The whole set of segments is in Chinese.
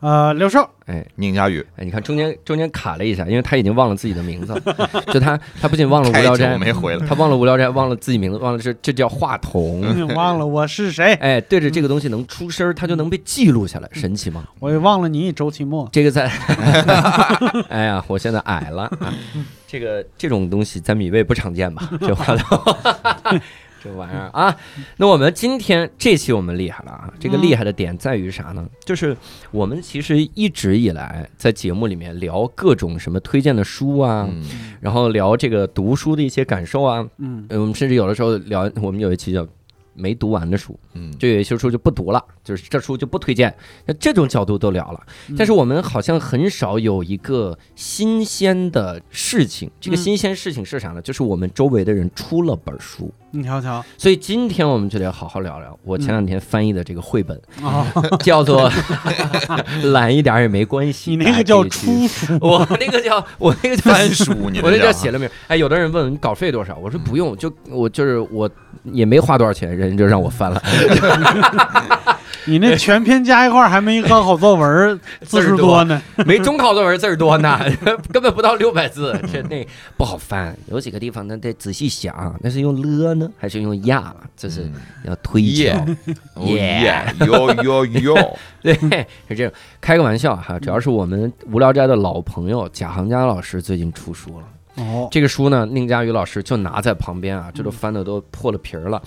呃，刘少，哎宁佳宇哎，你看中间中间卡了一下，因为他已经忘了自己的名字了，就他他不仅忘了无聊斋，没回了，他忘了无聊斋，忘了自己名字，忘了这这叫话筒。忘了我是谁，哎，对着这个东西能出声他，就能被记录下来，神奇吗？我也忘了你周奇墨。这个在，哎呀，我现在矮了啊，这个这种东西在米味不常见吧？这话筒，这玩意儿啊。那我们今天这期我们厉害了啊！这个厉害的点在于啥呢？就是我们其实一直以来在节目里面聊各种什么推荐的书啊，嗯，然后聊这个读书的一些感受啊，嗯，呃我们甚至有的时候聊，我们有一期叫。没读完的书，嗯，就有一些书就不读了，就是这书就不推荐。那这种角度都聊了，但是我们好像很少有一个新鲜的事情。这个嗯新鲜事情是啥呢？就是我们周围的人出了本书。你瞧瞧，所以今天我们就得好好聊聊我前两天翻译的这个绘本，哦，叫做《懒一点也没关系》。你那个叫出书，我那个叫 我那个叫翻书，你我那叫写了名。哎，有的人问你稿费多少，我说不用，就我就是我也没花多少钱，人家就让我翻了。你那全篇加一块儿还没高考作文 字数多呢。没中考作文字儿多呢，根本不到六百字，这那不好翻。有几个地方呢得仔细想，那是用了呢还是用呀？这是要推耶敲。哦耶，哟哟哟，对，是这样。开个玩笑哈，主要是我们无聊斋的老朋友贾行家老师最近出书了。哦，这个书呢，宁佳宇老师就拿在旁边啊，这都翻的都破了皮儿了。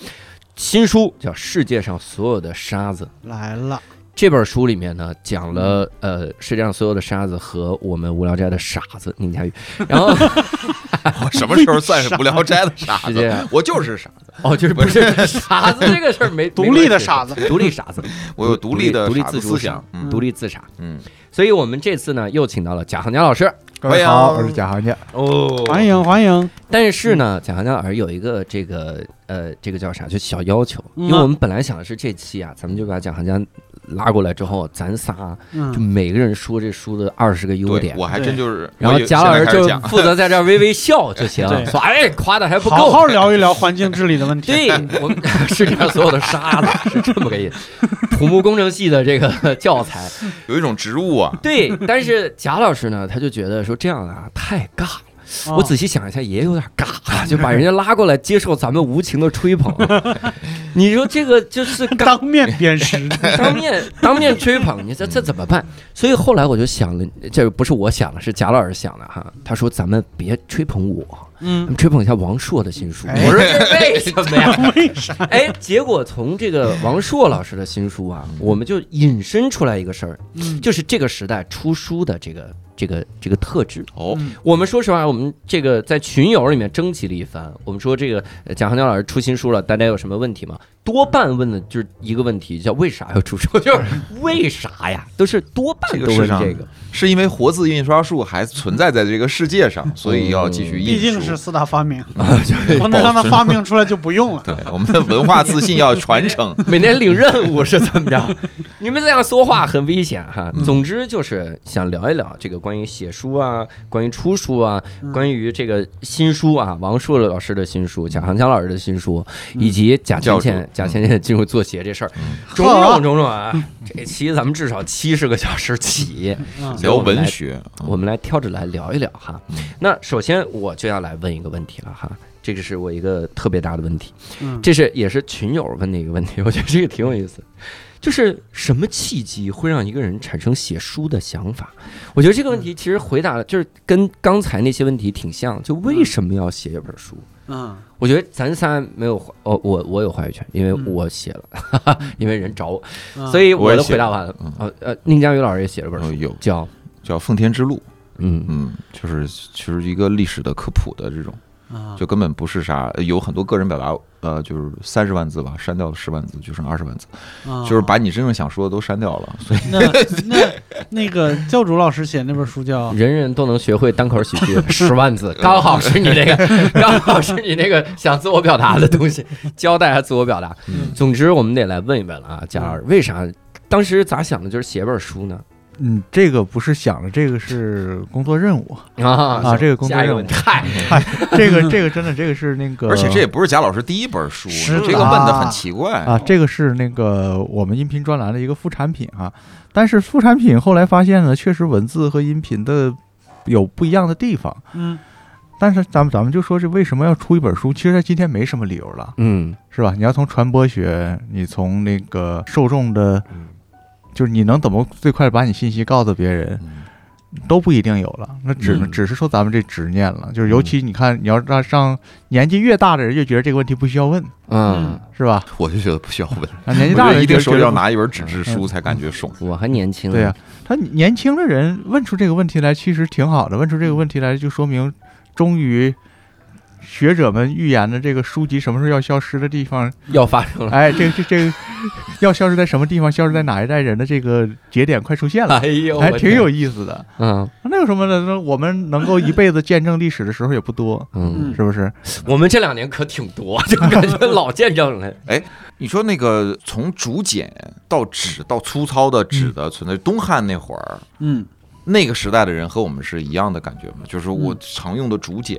新书叫《世界上所有的沙子》。来了，这本书里面呢，讲了呃世界上所有的沙子和我们无聊斋的傻子宁佳宇，然后我什么时候算是无聊斋的傻子？我就是傻子，哦，就是不是 傻子这个事儿没独立的傻子，独立傻子，我有独立的独立自主思想，嗯。独立自傻。嗯，所以我们这次呢又请到了贾行家老师。各位好，我是贾行家。哦。欢迎欢迎。但是呢，贾行家老师有一个这个呃这个叫啥，就小要求，嗯。因为我们本来想的是这期啊，咱们就把贾行家拉过来之后，咱仨就嗯，每个人说这书的二十个优点，我还真就是，然后贾老师就负责在这儿微微笑就行，说哎夸的还不好够，好聊一聊环境治理的问题。对我们世界上所有的沙子是这么个意思，土木工程系的这个教材，有一种植物啊，对，但是贾老师呢，他就觉得说这样啊太尬了。哦我仔细想一下，也有点尬，就把人家拉过来接受咱们无情的吹捧。你说这个就是当面鞭尸，当面当面吹捧，你这这怎么办？所以后来我就想了，这不是我想的，是贾老师想的哈。他说咱们别吹捧我，嗯，吹捧一下王朔的新书。哎我说这为什么呀？为啥？哎，结果从这个王朔老师的新书啊，我们就引申出来一个事儿，嗯，就是这个时代出书的这个这个这个特质。哦，嗯我们说实话，我们这个在群友里面征集了一番，我们说这个呃蒋航江老师出新书了，大家有什么问题吗？多半问的就是一个问题，叫为啥要出书？就是为啥呀？都是多半都这个世上问这个。是因为活字印刷术还存在在这个世界上，所以要继续印书。毕竟是四大发明，啊，就是不能让它发明出来就不用了。对我们的文化自信要传承。每年领任务是怎么着？你们这样说话很危险哈。总之就是想聊一聊这个关于写书啊，关于出书啊，关于这个新书啊，王朔老师的新书，贾行江老师的新书，以及贾倩倩教主贾倩倩进入做鞋这事儿，种种种种啊。这期咱们至少七十个小时起，嗯聊文学，我们来挑着来聊一聊哈。那首先我就要来问一个问题了哈。这个是我一个特别大的问题，嗯，这是也是群友问的一个问题，我觉得这个挺有意思。就是什么契机会让一个人产生写书的想法？我觉得这个问题其实回答的就是跟刚才那些问题挺像，就为什么要写一本书？嗯。我觉得咱仨没有话哦，我我有话语权，因为嗯。我写了，哈哈，因为人找我，嗯，所以我都回答完了嗯。呃呃，宁佳宇老师也写了本书，有叫叫《奉天之路》，嗯。嗯，就是其实一个历史的科普的这种，啊，就根本不是啥，有很多个人表达，呃，就是三十万字吧，删掉了十万字，就剩二十万字，啊就是把你真正想说的都删掉了。所以那那那个教主老师写那本书叫人人都能学会单口喜剧，十万字，刚好是你那个，刚好是你那个想自我表达的东西，交代还自我表达。嗯总之，我们得来问一问了啊，贾老师，为啥当时咋想的，就是写本书呢？嗯，这个不是想的，这个是工作任务。啊啊这个工作任务下一个问题，嗨，这个这个真的，这个是那个，而且这也不是贾老师第一本书，是这个问的很奇怪啊，这个是那个我们音频专栏的一个副产品啊。但是副产品后来发现呢，确实文字和音频的有不一样的地方。嗯但是咱们咱们就说这为什么要出一本书？其实在今天没什么理由了，嗯是吧？你要从传播学，你从那个受众的，嗯就是你能怎么最快地把你信息告诉别人，嗯都不一定有了。那只只是说咱们这执念了，就是尤其你看，你要让让年纪越大的人越觉得这个问题不需要问，嗯，是吧？我就觉得不需要问，啊，年纪大的人觉得手里要拿一本纸质书才感觉爽。我还年轻，对呀、他年轻的人问出这个问题来，其实挺好的。问出这个问题来，就说明终于学者们预言的这个书籍什么时候要消失的地方，要发生了，哎，这个这这个要消失在什么地方，消失在哪一代人的这个节点快出现了，哎呦，还挺有意思的。嗯那有什么呢？那我们能够一辈子见证历史的时候也不多，嗯，是不是？我们这两年可挺多，就感觉老见证了，哎你说那个从竹简到纸到粗糙的纸的存在，东汉那会儿。嗯那个时代的人和我们是一样的感觉吗？就是我嗯。常用的竹简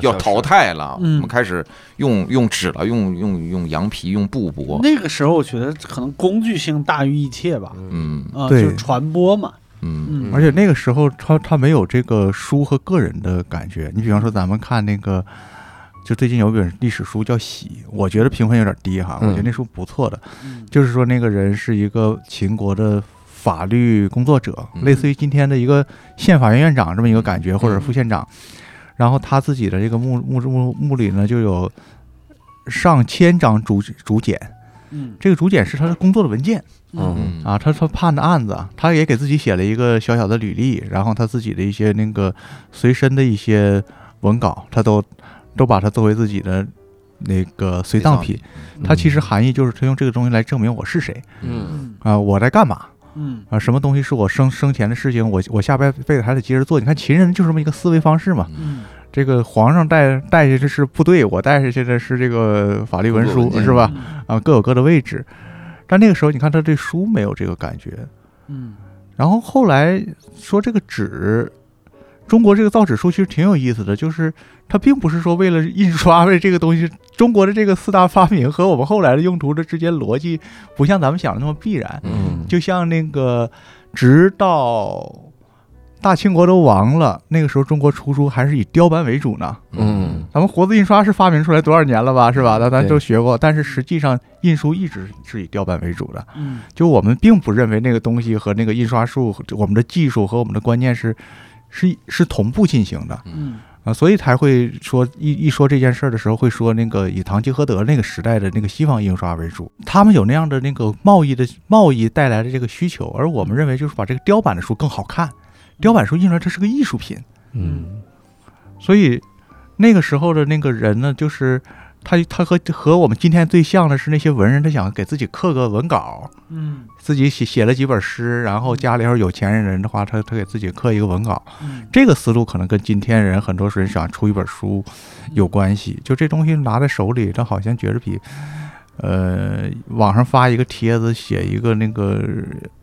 要要淘汰了，嗯。我们开始用用纸了，用用用羊皮，用布帛。那个时候我觉得可能工具性大于一切吧，嗯。啊，对。就是传播嘛，嗯。嗯。而且那个时候他他没有这个书和个人的感觉。你比方说咱们看那个，就最近有一本历史书叫《喜》，我觉得评分有点低哈，嗯我觉得那书不错的。嗯。就是说那个人是一个秦国的法律工作者，嗯。类似于今天的一个县法院院长这么一个感觉，或者副县长。然后他自己的这个墓墓墓墓里呢，就有上千张竹竹简，嗯。这个竹简是他的工作的文件。嗯。嗯。啊，他他判的案子，他也给自己写了一个小小的履历，然后他自己的一些那个随身的一些文稿，他都都把它作为自己的那个随葬品。它其实含义就是他用这个东西来证明我是谁。嗯嗯。啊，我在干嘛嗯啊，什么东西是我生生前的事情，我我下辈辈子还得接着做。你看秦人就这么一个思维方式嘛。嗯这个皇上带带下去是部队，我带下去的是这个法律文书，是吧？嗯啊，各有各的位置。但那个时候，你看他对书没有这个感觉，嗯然后后来说这个纸，中国这个造纸术其实挺有意思的，就是它并不是说为了印刷为这个东西，中国的这个四大发明和我们后来的用途的之间逻辑不像咱们想的那么必然。嗯，就像那个，直到大清国都亡了，那个时候中国出书还是以雕版为主呢。嗯咱们活字印刷是发明出来多少年了吧，是吧？咱咱都学过，但是实际上印书一直是以雕版为主的。嗯就我们并不认为那个东西和那个印刷术、我们的技术和我们的观念是是是同步进行的嗯啊，所以才会说一一说这件事儿的时候，会说那个以唐吉诃德那个时代的那个西方印刷为主，他们有那样的那个贸易的贸易带来的这个需求，而我们认为就是把这个雕版的书更好看，雕版书印出来它是个艺术品，嗯。所以那个时候的那个人呢，就是他他和和我们今天最像的是那些文人，他想给自己刻个文稿，嗯自己写写了几本诗，然后家里要是有钱人的话，他他给自己刻一个文稿。嗯这个思路可能跟今天人很多人想出一本书有关系。就这东西拿在手里，他好像觉得比呃网上发一个帖子写一个那个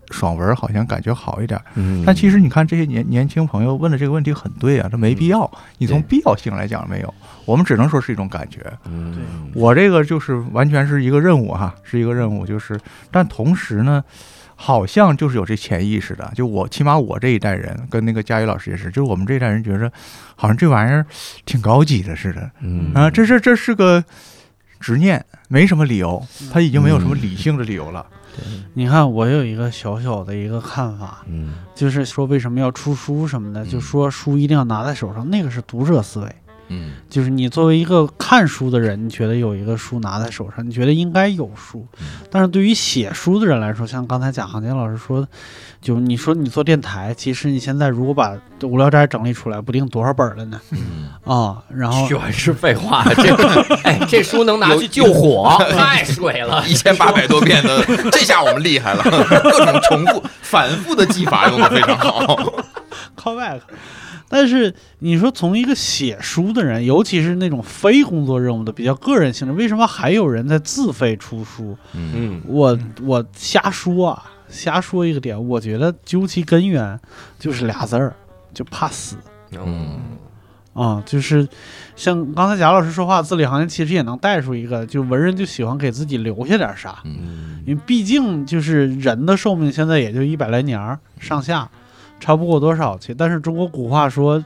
爽文好像感觉好一点。嗯，但其实你看这些年年轻朋友问的这个问题很对啊，这没必要。你从必要性来讲没有，我们只能说是一种感觉。嗯我这个就是完全是一个任务哈，是一个任务，就是，但同时呢，好像就是有这潜意识的，就我起码我这一代人跟那个佳宇老师也是，就是我们这一代人觉着好像这玩意儿挺高级的似的嗯啊，这是这是个执念，没什么理由，他已经没有什么理性的理由了。你看，我有一个小小的一个看法，嗯。就是说为什么要出书什么的，就说书一定要拿在手上，那个是读者思维。嗯就是你作为一个看书的人，你觉得有一个书拿在手上，你觉得应该有书嗯。但是对于写书的人来说，像刚才贾行坚老师说的，就你说你做电台，其实你现在如果把《无聊斋》整理出来，不定多少本了呢嗯，啊。然后全是废话，这 哎，这书能拿去救火，太水了。一千八百多遍的，这下我们厉害了，各种重复、反复的技法用的非常好。call back。但是你说从一个写书的人，尤其是那种非工作任务的、比较个人性质，为什么还有人在自费出书？嗯。嗯我我瞎说啊，瞎说一个点，我觉得究其根源就是俩字儿，就怕死。嗯啊、就是像刚才贾老师说话，字里行间其实也能带出一个，就文人就喜欢给自己留下点啥，嗯。因为毕竟就是人的寿命现在也就一百来年儿上下，超不过多少去。但是中国古话说，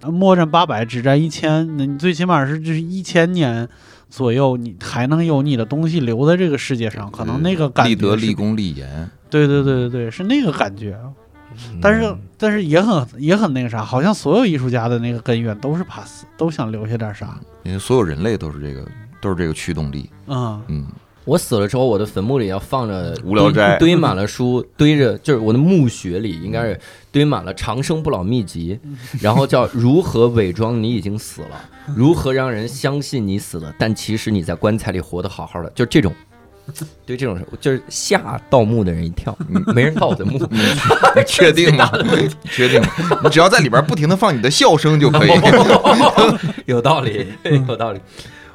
呃莫战八百，只战一千，那你最起码是就是一千年左右，你还能有你的东西留在这个世界上，可能那个感觉立德、立功、立言。对对对对对，是那个感觉。嗯但是但是也很也很那个啥，好像所有艺术家的那个根源都是怕死，都想留下点啥。因为所有人类都是这个，都是这个驱动力。嗯嗯，我死了之后，我的坟墓里要放着无聊斋堆堆满了书，堆着就是我的墓穴里应该是堆满了《长生不老秘籍》，然后叫如何伪装你已经死了，如何让人相信你死了，但其实你在棺材里活得好好的，就这种。对这种事，就是吓盗墓的人一跳，没人盗我的墓，你确定吗？确定吗？你只要在里边不停的放你的笑声就可以。有道理，有道理。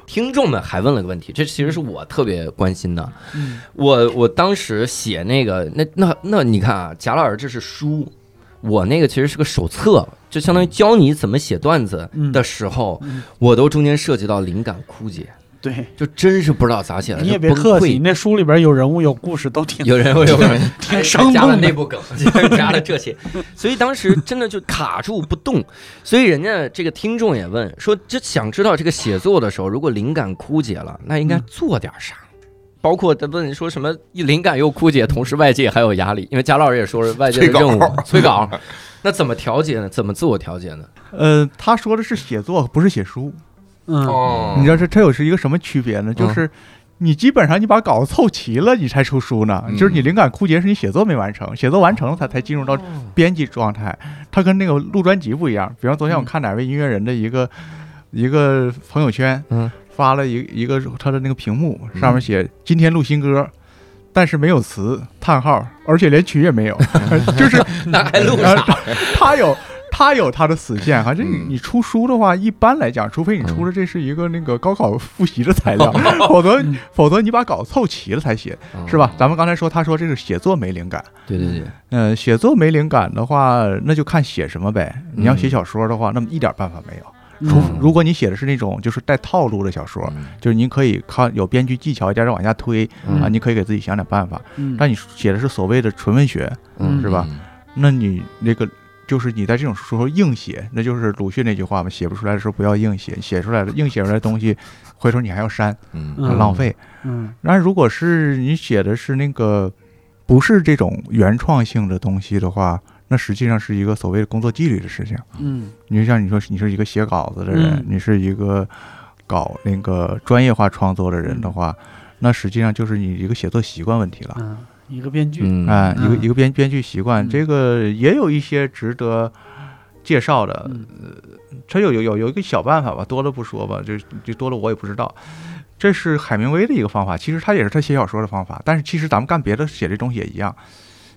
听众们还问了个问题，这其实是我特别关心的。嗯。我我当时写那个，那那那你看啊，贾老师这是书，我那个其实是个手册，就相当于教你怎么写段子嗯。的时候，嗯，我都中间涉及到灵感枯竭，对，就真是不知道咋写的。你也别客气，你那书里边有人物有故事，都挺有人物有人挺生加了动的。内部梗，加了这些，所以当时真的就卡住不动。所以人家这个听众也问说，就想知道这个写作的时候，如果灵感枯竭了，那应该做点啥？包括他问说什么灵感又枯竭，同时外界还有压力，因为贾老师也说是外界的催稿任务催稿，那怎么调节呢？怎么自我调节呢？呃，他说的是写作，不是写书。嗯哦你知道这这有是一个什么区别呢？就是你基本上你把稿子凑齐了，你才出书呢。嗯就是你灵感枯竭是你写作没完成，写作完成了，它才进入到编辑状态。它跟那个录专辑不一样。比方昨天我看哪位音乐人的一个一个朋友圈，嗯，发了一一个他的那个屏幕，上面写今天录新歌。但是没有词，叹号，而且连曲也没有，就是那还录啥？他有他有他的死线哈。这你你出书的话，一般来讲，除非你出的这是一个那个高考复习的材料，嗯 否则否则你把稿凑齐了才写，是吧？咱们刚才说，他说这个写作没灵感，对对对，呃，写作没灵感的话，那就看写什么呗。你要写嗯小说的话，那么一点办法没有。除嗯如果你写的是那种就是带套路的小说，嗯就是您可以靠有编剧技巧一点点往下推嗯啊，你可以给自己想点办法。嗯但你写的是所谓的纯文学，嗯是吧？那你那个就是你在这种时候硬写，那就是鲁迅那句话嘛，写不出来的时候不要硬写，写出来的硬写出来的东西，回头你还要删，嗯。嗯浪费。嗯。然而如果是你写的是那个不是这种原创性的东西的话，那实际上是一个所谓的工作纪律的事情。嗯。你就像你说，你是一个写稿子的人，嗯。你是一个搞那个专业化创作的人的话，那实际上就是你一个写作习惯问题了。嗯，一个编剧，嗯哎，一个嗯一个编编剧习惯，嗯这个也有一些值得介绍的。嗯它有有有有一个小办法吧，多了不说吧，就就多了我也不知道。这是海明威的一个方法，其实他也是他写小说的方法，但是其实咱们干别的写这东西也一样。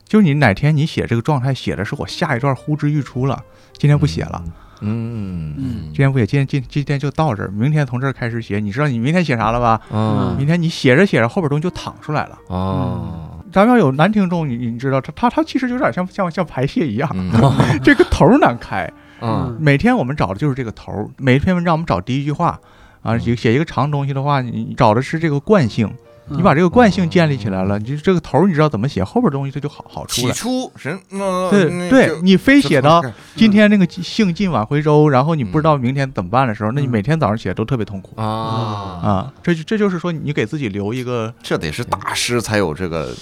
就是你哪天你写这个状态，写的是我下一段呼之欲出了，今天不写了，嗯嗯今天不写，今天今今天就到这儿，明天从这儿开始写。你知道你明天写啥了吧？嗯明天你写着写着，后边东西就淌出来了。哦咱们要有男听众，你你知道他他他其实有点像像像排泄一样，嗯。这个头难开。嗯。每天我们找的就是这个头，每一篇文章我们找第一句话啊，嗯。写写一个长东西的话，你你找的是这个惯性，嗯你把这个惯性建立起来了，你就这个头儿你知道怎么写，后边东西它就好好出来起。初神，呃对对，你非写到今天那个兴尽晚回舟，然后你不知道明天怎么办的时候，那你嗯每天早上起来都特别痛苦啊啊。这就这就是说，你给自己留一个这得是大师才有这个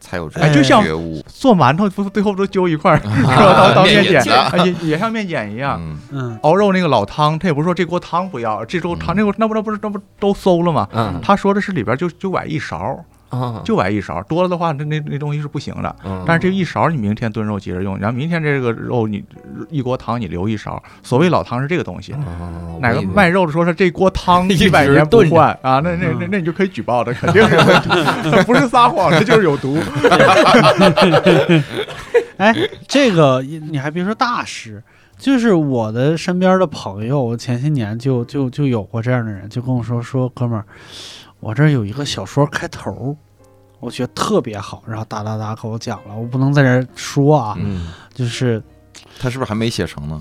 才有这哎个就像觉悟。做馒头不最后都揪一块儿，是吧？啊当当面面碱，也也像面碱一样。嗯，嗯熬肉那个老汤，他也不是说这锅汤不要，这锅汤那锅那不那不是那不都馊了吗？嗯他说的是里边就就崴一勺，啊，就崴一勺，多了的话那那那东西是不行的。嗯但是这一勺你明天炖肉接着用，然后明天这个肉你一锅汤你留一勺。所谓老汤是这个东西。哦哪个卖肉的说是这锅汤一百年不 换啊？那那那那你就可以举报他，肯定是有问题，不是撒谎，这 就是有毒。哎，这个你还别说大师，就是我的身边的朋友，我前些年就就就有过这样的人，就跟我说说哥们儿，我这儿有一个小说开头，我觉得特别好，然后哒哒哒给我讲了，我不能在这儿说啊，嗯就是他是不是还没写成呢？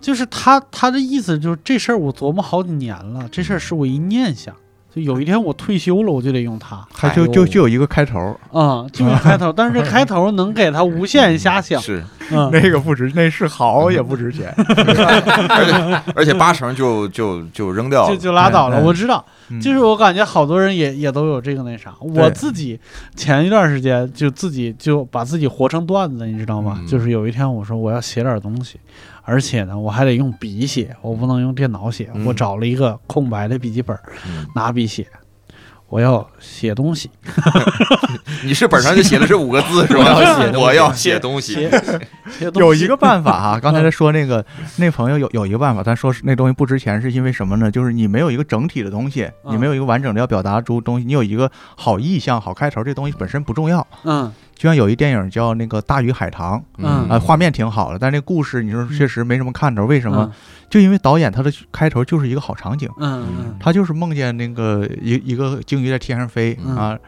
就是他他的意思就是这事儿我琢磨好几年了，这事儿是我一念想，就有一天我退休了，我就得用它。他就就就有一个开头，嗯，就是开头，但是这开头能给他无限瞎想。是，嗯，那个不值，那是好也不值钱。而且而且八成就就就扔掉了。就就拉倒了。我知道，嗯就是我感觉好多人也也都有这个那啥。我自己前一段时间就自己就把自己活成段子，你知道吗？嗯就是有一天我说我要写点东西，而且呢我还得用笔写，我不能用电脑写。嗯我找了一个空白的笔记本，嗯拿笔写。我要写东西，你是本上就写的是五个字是吧？我要写东西 我要写东西有一个办法哈，刚才他说那个那朋友有有一个办法，他说是那东西不值钱，是因为什么呢？就是你没有一个整体的东西，嗯你没有一个完整的要表达出东西，你有一个好意象、好开头，这东西本身不重要。嗯就像有一电影叫那个《大鱼海棠》，嗯。啊，画面挺好的，但是那故事你说确实没什么看头，为什么？嗯。就因为导演他的开头就是一个好场景，嗯嗯他就是梦见那个一一个鲸鱼在天上飞嗯。啊，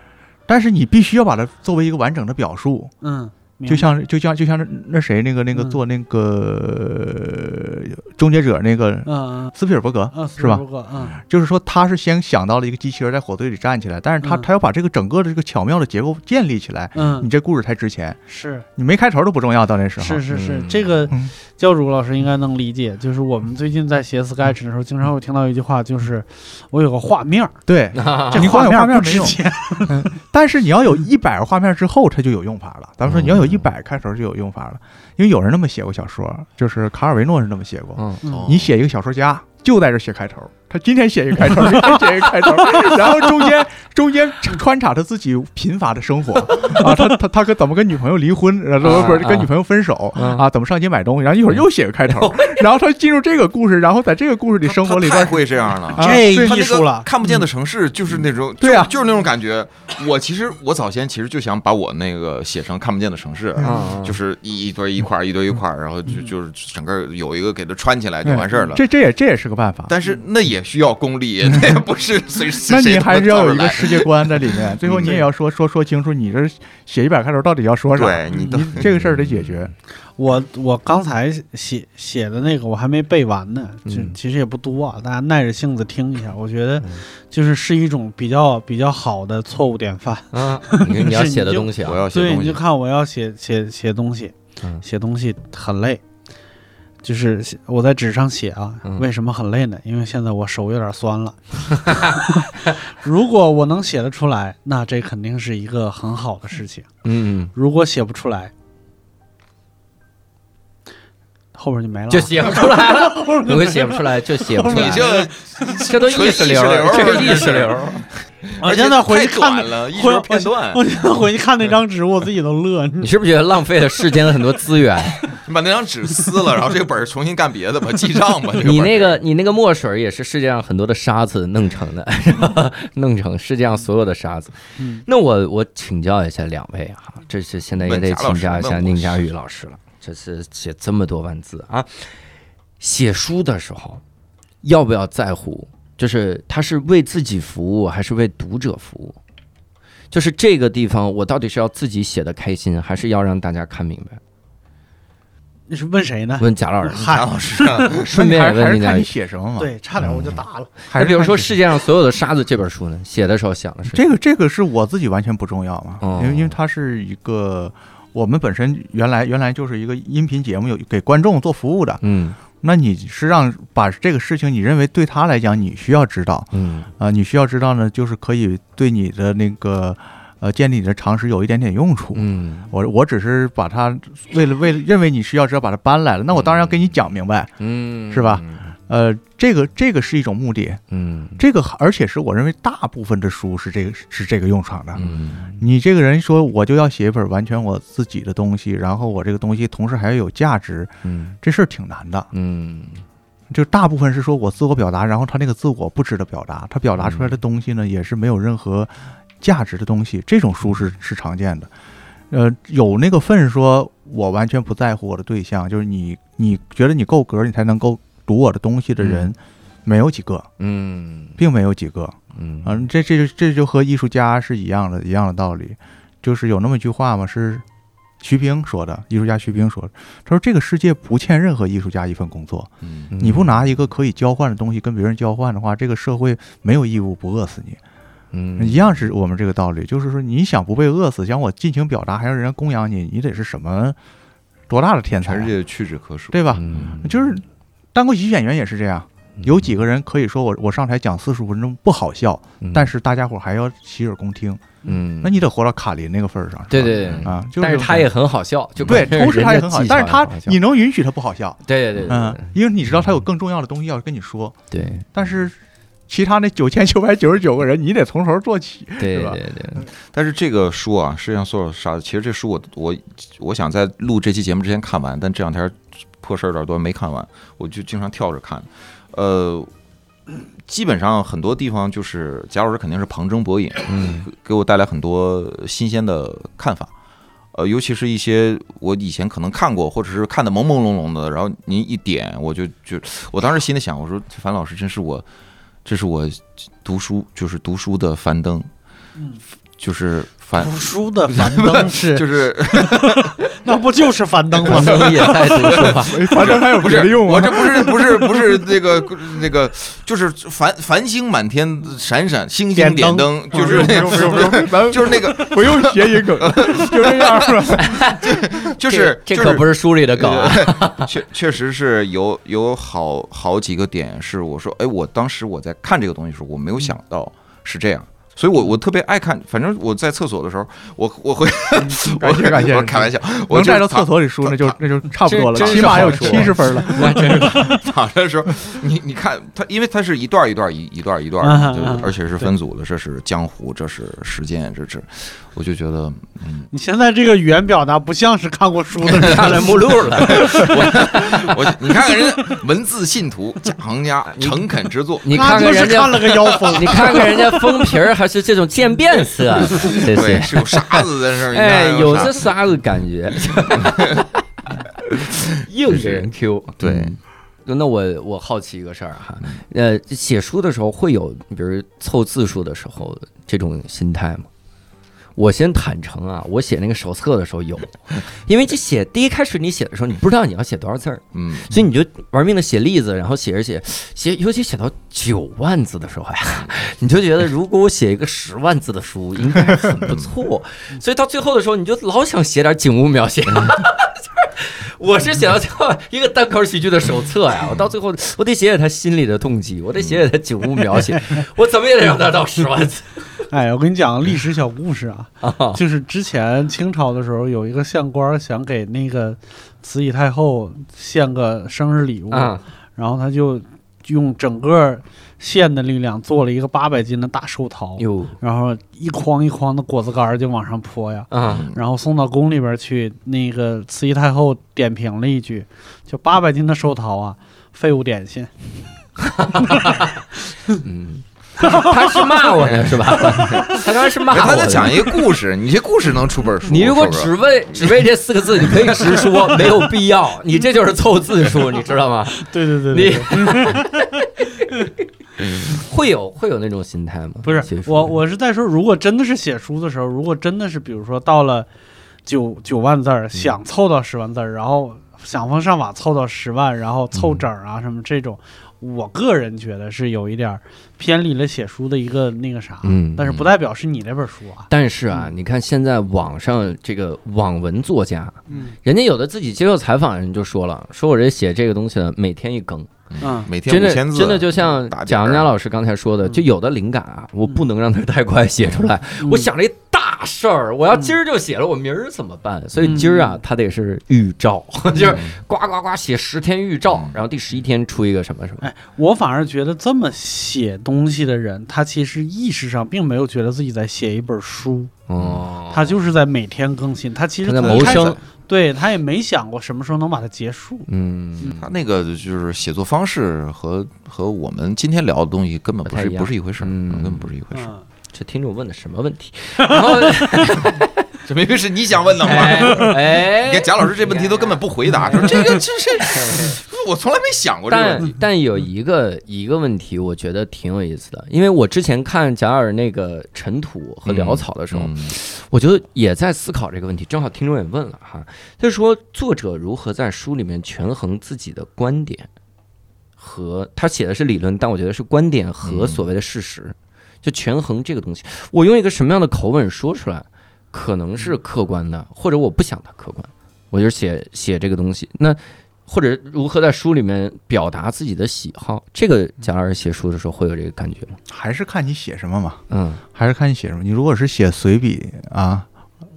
但是你必须要把它作为一个完整的表述，嗯，明就像就像就像那那谁那个那个嗯。做那个终结者那个嗯嗯。斯皮尔伯格嗯是吧？？嗯。就是说他是先想到了一个机器人在火堆里站起来，但是他嗯。他要把这个整个的这个巧妙的结构建立起来，你嗯，这故事才值钱。是。你没开头都不重要，到那时候。是是是嗯，这个嗯教主老师应该能理解。就是我们最近在写 Sketch 的时候，经常会听到一句话，就是我有个画面儿，对，这你光有画面不值钱。但是你要有一百个画面之后，它就有用法了。咱们说你要有一百开头就有用法了，因为有人那么写过小说，就是卡尔维诺是那么写过。嗯嗯你写一个小说家，就在这写开头，他今天写一个开头，明天写一个开头，然后中间中间穿插他自己贫乏的生活。啊，他他他跟怎么跟女朋友离婚，然后不是跟女朋友分手嗯啊，怎么上街买东西，然后一会儿又写个开头，然后他进入这个故事，然后在这个故事里生活里边他会这样了。啊这艺术了，看不见的城市就是那种，对啊。就就是那种感觉。我其实我早先其实就想把我那个写成看不见的城市，嗯。就是一一堆一块儿一堆一块儿，然后就就是整个有一个给它穿起来就完事儿了。这这也这也是个办法。但是那也需要功力，那 也不是随时那你还是要有一个世界观在里面，最后你也要说说说清楚，你这写一百开头到底要说啥？对你你 这个事儿得解决。我我刚才写写的那个我还没背完呢，其实也不多啊，大家耐着性子听一下。我觉得嗯就是是一种比较比较好的错误典范。啊，你你要写的东西啊我，要写对，东西你就，看我要写写写东西，嗯写东西很累，就是我在纸上写啊，嗯为什么很累呢？因为现在我手有点酸了。如果我能写得出来，那这肯定是一个很好的事情。嗯，如果写不出来，后边就没了。就写不出来了。如果写不出来，就写不出来你。这这都意识流这是意识流。我现在回去看太短了，一回节片段，我现在回去看那张纸，我自己都乐。你是不是觉得浪费了世间的很多资源？你把那张纸撕了，然后这个本儿重新干别的吧，记账吧。这个你那个你那个墨水也是世界上很多的沙子弄成的，弄成世界上所有的沙子。嗯那我我请教一下两位哈，这是现在也得请教一下宁佳宇老师了。这是写这么多万字啊，写书的时候要不要在乎？就是他是为自己服务还是为读者服务？就是这个地方，我到底是要自己写的开心，还是要让大家看明白？你是问谁呢？问贾老师，贾老师，顺便也还还是看你。写什么嘛。，对，差点我就打了。还是比如说《世界上所有的沙子》这本书呢，写的时候想的是这个这个是我自己完全不重要嘛，哦因为因为它是一个我们本身原来原来就是一个音频节目，有给观众做服务的。嗯那你是让把这个事情，你认为对他来讲你需要知道嗯啊、你需要知道呢，就是可以对你的那个呃建立你的常识有一点点用处。嗯我我只是把它为了为了认为你需要，只要把它搬来了，那我当然要跟你讲明白。嗯，是吧？呃，这个这个是一种目的，嗯这个而且是我认为大部分的书是这个是这个用场的。嗯你这个人说我就要写一本完全我自己的东西，然后我这个东西同时还要有价值，嗯这事儿挺难的。嗯就大部分是说我自我表达，然后他那个自我不值得表达，他表达出来的东西呢也是没有任何价值的东西，这种书是是常见的。呃，有那个份说我完全不在乎我的对象，就是你你觉得你够格，你才能够读我的东西的人，没有几个，嗯并没有几个。嗯嗯，这这就这就和艺术家是一样的，一样的道理。就是有那么一句话嘛，是徐冰说的，艺术家徐冰说的，他说这个世界不欠任何艺术家一份工作，嗯你不拿一个可以交换的东西跟别人交换的话，这个社会没有义务不饿死你。嗯。一样是我们这个道理，就是说你想不被饿死，想我尽情表达，还让人家供养你，你得是什么多大的天才啊，全世界屈指可数。对吧？嗯。就是当过喜剧演员也是这样，有几个人可以说我我上台讲四十五分钟不好笑，但是大家伙还要洗耳恭听，嗯。那你得活到卡林那个份儿上。对对对，啊，就但是他也很好笑，就对，同时他也很好，但是他你能允许他不好笑，对对对嗯，因为你知道他有更重要的东西要跟你说，对对。但是其他那九千九百九十九个人，你得从头做起。对是吧对对，但是这个书啊，实际上所有啥，其实这书我我我想在录这期节目之前看完，但这两天破事儿有点多没看完，我就经常跳着看。呃，基本上很多地方就是贾老师肯定是旁征博引，嗯给我带来很多新鲜的看法。呃，尤其是一些我以前可能看过，或者是看的朦朦胧胧的，然后您一点，我就就我当时心里想，我说樊老师真是我，这是我读书就是读书的樊登，就是樊读书的樊登 是，就 是那不就是樊登吗可？能也在读书吧，反正还有不是我这不是不是不是那个那个，就是繁繁星满天闪闪，星星点点灯，就是那不用不用不用就是那个不用谐音梗，就这样吧。就是这可不是书里的梗啊，确确实是有有好好几个点是我说，哎，我当时我在看这个东西的时候，我没有想到是这样。所以我，我特别爱看。反正我在厕所的时候，我我会，感谢感谢我开玩笑，我能就带到厕所里书，那就那就差不多了，起码有七十分了。那真是 躺着的时候，你你看它，因为它是一段一段一一段一段而且是分组的，这是江湖，这是实践，这是，我就觉得，嗯，你现在这个语言表达不像是看过书的人。看了目录了，我你看看人家文字信徒贾行家诚恳之作，你看看人家看了个妖风。你看看人家封皮儿还是这种渐变色，谢对，是有沙子在这儿，你看哎，有啥这沙子感觉？硬给人 Q。对嗯那我我好奇一个事儿哈，呃，写书的时候会有，比如凑字数的时候这种心态吗？我先坦诚啊，我写那个手册的时候有，因为这写第一开始你写的时候，你不知道你要写多少字儿，嗯，所以你就玩命的写例子，然后写着写写，尤其写到九万字的时候呀，你就觉得如果我写一个十万字的书，应该很不错。所以到最后的时候，你就老想写点景物描写。我是写到最后一个单口喜剧的手册呀，我到最后我得写写他心里的动机，我得写写他景物描写，我怎么也得让他到十万字 哎，我跟你讲个历史小故事啊，啊！就是之前清朝的时候，有一个县官想给那个慈禧太后献个生日礼物，啊然后他就用整个县的力量做了一个八百斤的大寿桃，然后一筐一筐的果子干儿就往上泼呀，啊然后送到宫里边去。那个慈禧太后点评了一句，就八百斤的寿桃啊，废物点心。嗯，他是骂我呢 是吧？他刚才是骂我的。他在讲一个故事，你这故事能出本书？你如果只为只为这四个字，你可以直说，没有必要。你这就是凑字数，你知道吗？对对对你会有会有那种心态吗？不是我，我是在说，如果真的是写书的时候，如果真的是比如说到了九九万字儿，想凑到十万字儿，然后想方设法凑到十万，然后凑整啊什么这种，我个人觉得是有一点儿偏离了写书的一个那个啥，嗯但是不代表是你那本书啊，但是啊，你看现在网上这个网文作家，嗯。人家有的自己接受采访，人就说了，说我这写这个东西呢，每天一更，嗯。每天真的五千字，真的就像打点儿。蒋阳家老师刚才说的，嗯。就有的灵感啊，我不能让它太快写出来，嗯。我想了一大大事儿，我要今儿就写了，我明儿怎么办？所以今儿啊，他得是预兆，就是呱呱呱写十天预兆，然后第十一天出一个什么什么。哎，我反而觉得这么写东西的人，他其实意识上并没有觉得自己在写一本书，哦，他就是在每天更新。他其实谋生，对他也没想过什么时候能把它结束。嗯，他那个就是写作方式和和我们今天聊的东西根本不是不是一回事儿，嗯根本不是一回事儿。嗯，这听众问的什么问题？然后，这明明是你想问的哎吗？哎你看贾老师这问题都根本不回答，说这个这是我从来没想过这个问但题。但有一个一个问题，我觉得挺有意思的，因为我之前看贾尔那个尘土和潦草的时候，我觉得也在思考这个问题。正好听众也问了哈，他说作者如何在书里面权衡自己的观点和他写的是理论，但我觉得是观点和所谓的事实，就权衡这个东西。我用一个什么样的口吻说出来，可能是客观的，或者我不想它客观，我就写写这个东西。那或者如何在书里面表达自己的喜好，这个贾老师写书的时候会有这个感觉吗？还是看你写什么嘛，嗯还是看你写什么。你如果是写随笔啊，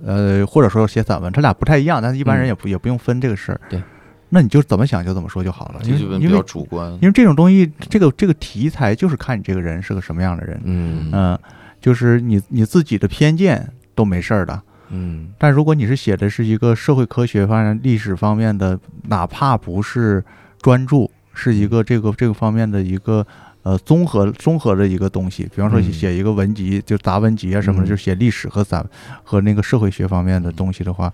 呃，或者说写散文，它俩不太一样，但是一般人也不、也不用分这个事儿。对，那你就怎么想就怎么说就好了，因为因为主观。因为这种东西，这个这个题材就是看你这个人是个什么样的人，嗯。嗯、就是你你自己的偏见都没事儿的。嗯。但如果你是写的是一个社会科学方面、历史方面的，哪怕不是专注，是一个这个这个方面的一个呃综合综合的一个东西，比方说嗯。写一个文集，就杂文集啊什么的，嗯。就写历史和散和那个社会学方面的东西的话，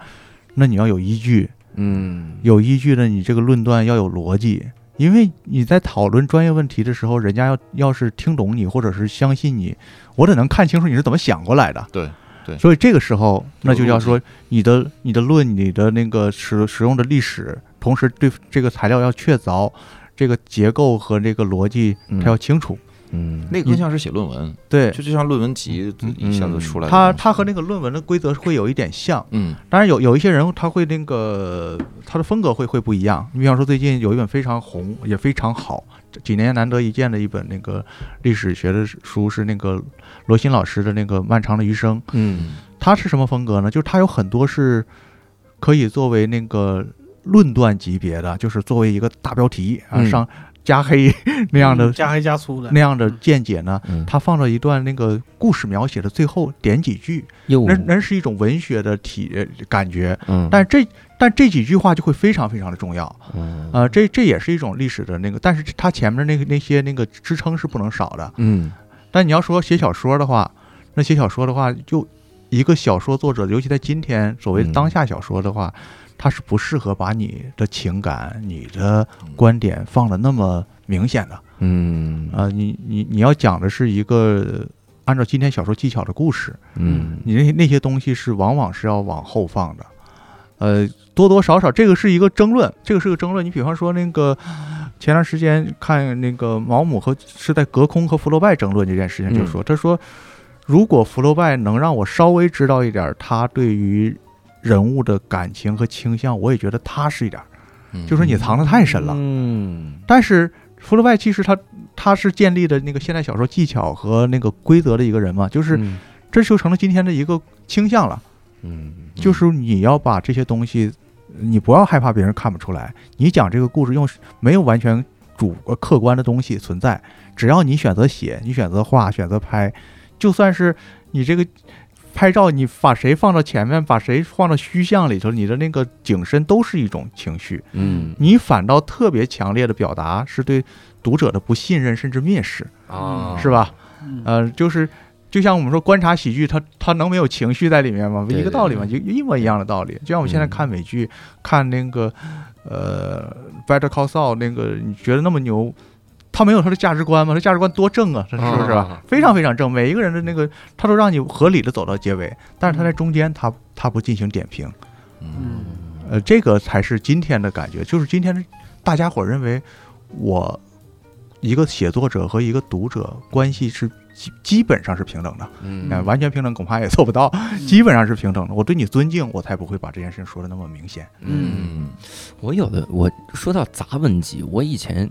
那你要有依据，嗯有依据的，你这个论断要有逻辑。因为你在讨论专业问题的时候，人家要要是听懂你，或者是相信你，我得能看清楚你是怎么想过来的。对对所以这个时候，那就要说你的你的论，你的那个使使用的历史，同时对这个材料要确凿，这个结构和这个逻辑嗯它要清楚。嗯那个更像是写论文，对，就就像论文集嗯一下子出来。它它和那个论文的规则会有一点像。嗯当然有有一些人他会那个他的风格会会不一样。你比方说最近有一本非常红也非常好，这几年难得一见的一本那个历史学的书是那个罗新老师的那个《漫长的余生》。嗯他是什么风格呢？就是他有很多是可以作为那个论断级别的，就是作为一个大标题啊嗯上加黑那样的嗯加黑加粗的。那样的见解呢。嗯，它放到一段那个故事描写的最后点几句，又那那是一种文学的体呃感觉。嗯，但这但这几句话就会非常非常的重要，嗯。呃，这这也是一种历史的那个，但是它前面那个那些那个支撑是不能少的。嗯。但你要说写小说的话，那写小说的话，就一个小说作者，尤其在今天所谓嗯。当下小说的话，它是不适合把你的情感、你的观点放的那么明显的。嗯呃，你你你要讲的是一个按照今天小说技巧的故事，嗯你那那些东西是往往是要往后放的。呃，多多少少这个是一个争论，这个是个争论。你比方说那个前段时间看那个毛姆和是在隔空和福楼拜争论这件事情，就嗯说他说，如果福楼拜能让我稍微知道一点他对于人物的感情和倾向，我也觉得踏实一点。嗯就是你藏得太深了。嗯但是福楼拜其实他他是建立的那个现代小说技巧和那个规则的一个人嘛，就是嗯这就成了今天的一个倾向了。嗯就是你要把这些东西，你不要害怕别人看不出来。你讲这个故事用没有完全主呃客观的东西存在，只要你选择写，你选择画，选择拍，就算是你这个拍照，你把谁放到前面，把谁放到虚像里头，你的那个景深都是一种情绪。嗯你反倒特别强烈的表达是对读者的不信任甚至蔑视，啊是吧？嗯呃，就是就像我们说观察喜剧，它它能没有情绪在里面吗？对一个道理嘛，对就一模一样的道理。就像我们现在嗯看美剧，看那个呃《Better Call Saul》，那个你觉得那么牛，他没有他的价值观吗？他价值观多正啊，他是不是？非常非常正，每一个人的那个他都让你合理的走到结尾，但是他在中间他他不进行点评，嗯。呃，这个才是今天的感觉，就是今天大家伙认为我一个写作者和一个读者关系是基基本上是平等的。嗯。呃，完全平等恐怕也做不到，基本上是平等的。我对你尊敬，我才不会把这件事情说的那么明显。嗯，我有的我说到杂文集，我以前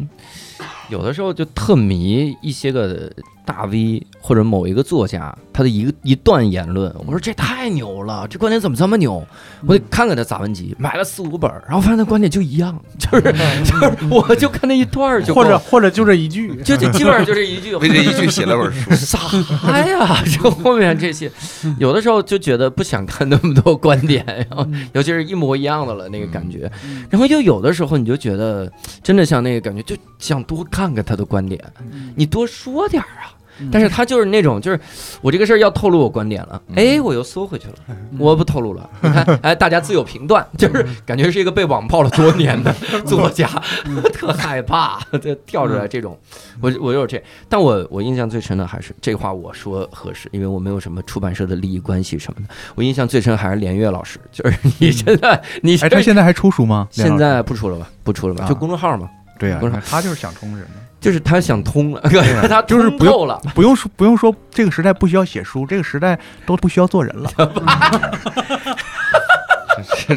有的时候就特迷一些个大 V 或者某一个作家他的一个一段言论，我说这太牛了，这观点怎么这么牛？我得看看他杂文集，买了四五本，然后发现他观点就一样，就是就是我就看那一段儿就或者或者就这一句，就就基本上就这一句，为这一句写了本书。啥呀？这后面这些，有的时候就觉得不想看那么多观点，然后尤其是一模一样的了那个感觉，然后又有的时候你就觉得真的像那个感觉，就想多看看他的观点，你多说点儿啊。但是他就是那种，就是我这个事儿要透露我观点了，哎，我又缩回去了，我不透露了。你看，哎，大家自有评断，就是感觉是一个被网暴了多年的作家，特害怕，就跳出来这种，我我有这，但我我印象最深的还是这话我说合适，因为我没有什么出版社的利益关系什么的，我印象最深还是连岳老师，就是你现在你哎，他现在还出书吗？现在不出了吧？不出了吧？啊就公众号嘛，对呀、不是他就是想通人，就是他想通了，他就是不用了。不用说不用说，这个时代不需要写书，这个时代都不需要做人了。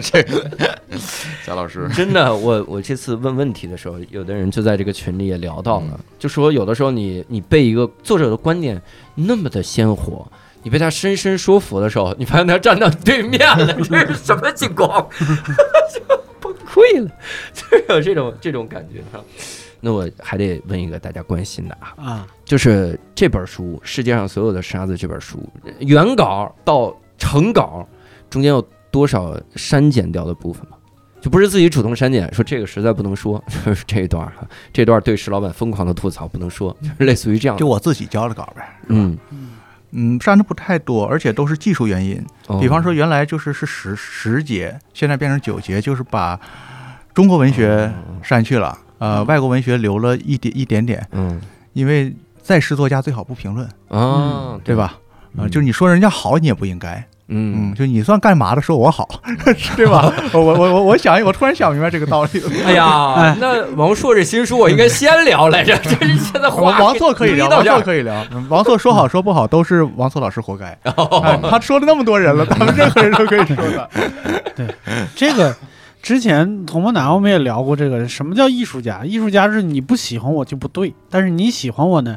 这个贾老师，真的，我我这次问问题的时候，有的人就在这个群里也聊到了，就说有的时候你你被一个作者的观点那么的鲜活，你被他深深说服的时候，你发现他站到对面了，这是什么情况？就崩溃了，就是有这种这种感觉哈。那我还得问一个大家关心的啊，啊，就是这本书《世界上所有的沙子》这本书，原稿到成稿中间有多少删减掉的部分吗？就不是自己主动删减，说这个实在不能说，就是这一段哈，这段对石老板疯狂的吐槽不能说，就是类似于这样就。我自己交的稿呗，嗯，嗯，删的不太多，而且都是技术原因。哦。比方说，原来就是是十十节，现在变成九节，就是把中国文学删去了，呃，外国文学留了一点一点点，嗯。因为在世作家最好不评论，啊，对？吧？啊、嗯就是你说人家好，你也不应该，嗯嗯，，就你算干嘛的说我好，对吧？我我我我想，我突然想明白这个道理了。哎呀 哎，那王朔这新书我应该先聊来着，这是现在话王王朔可以聊，王朔可以聊，嗯王朔说好说不好都是王朔老师活该。哎他说了那么多人了，咱们任何人都可以说的。对这个之前童梦楠我们也聊过这个，什么叫艺术家？艺术家是你不喜欢我就不对，但是你喜欢我呢，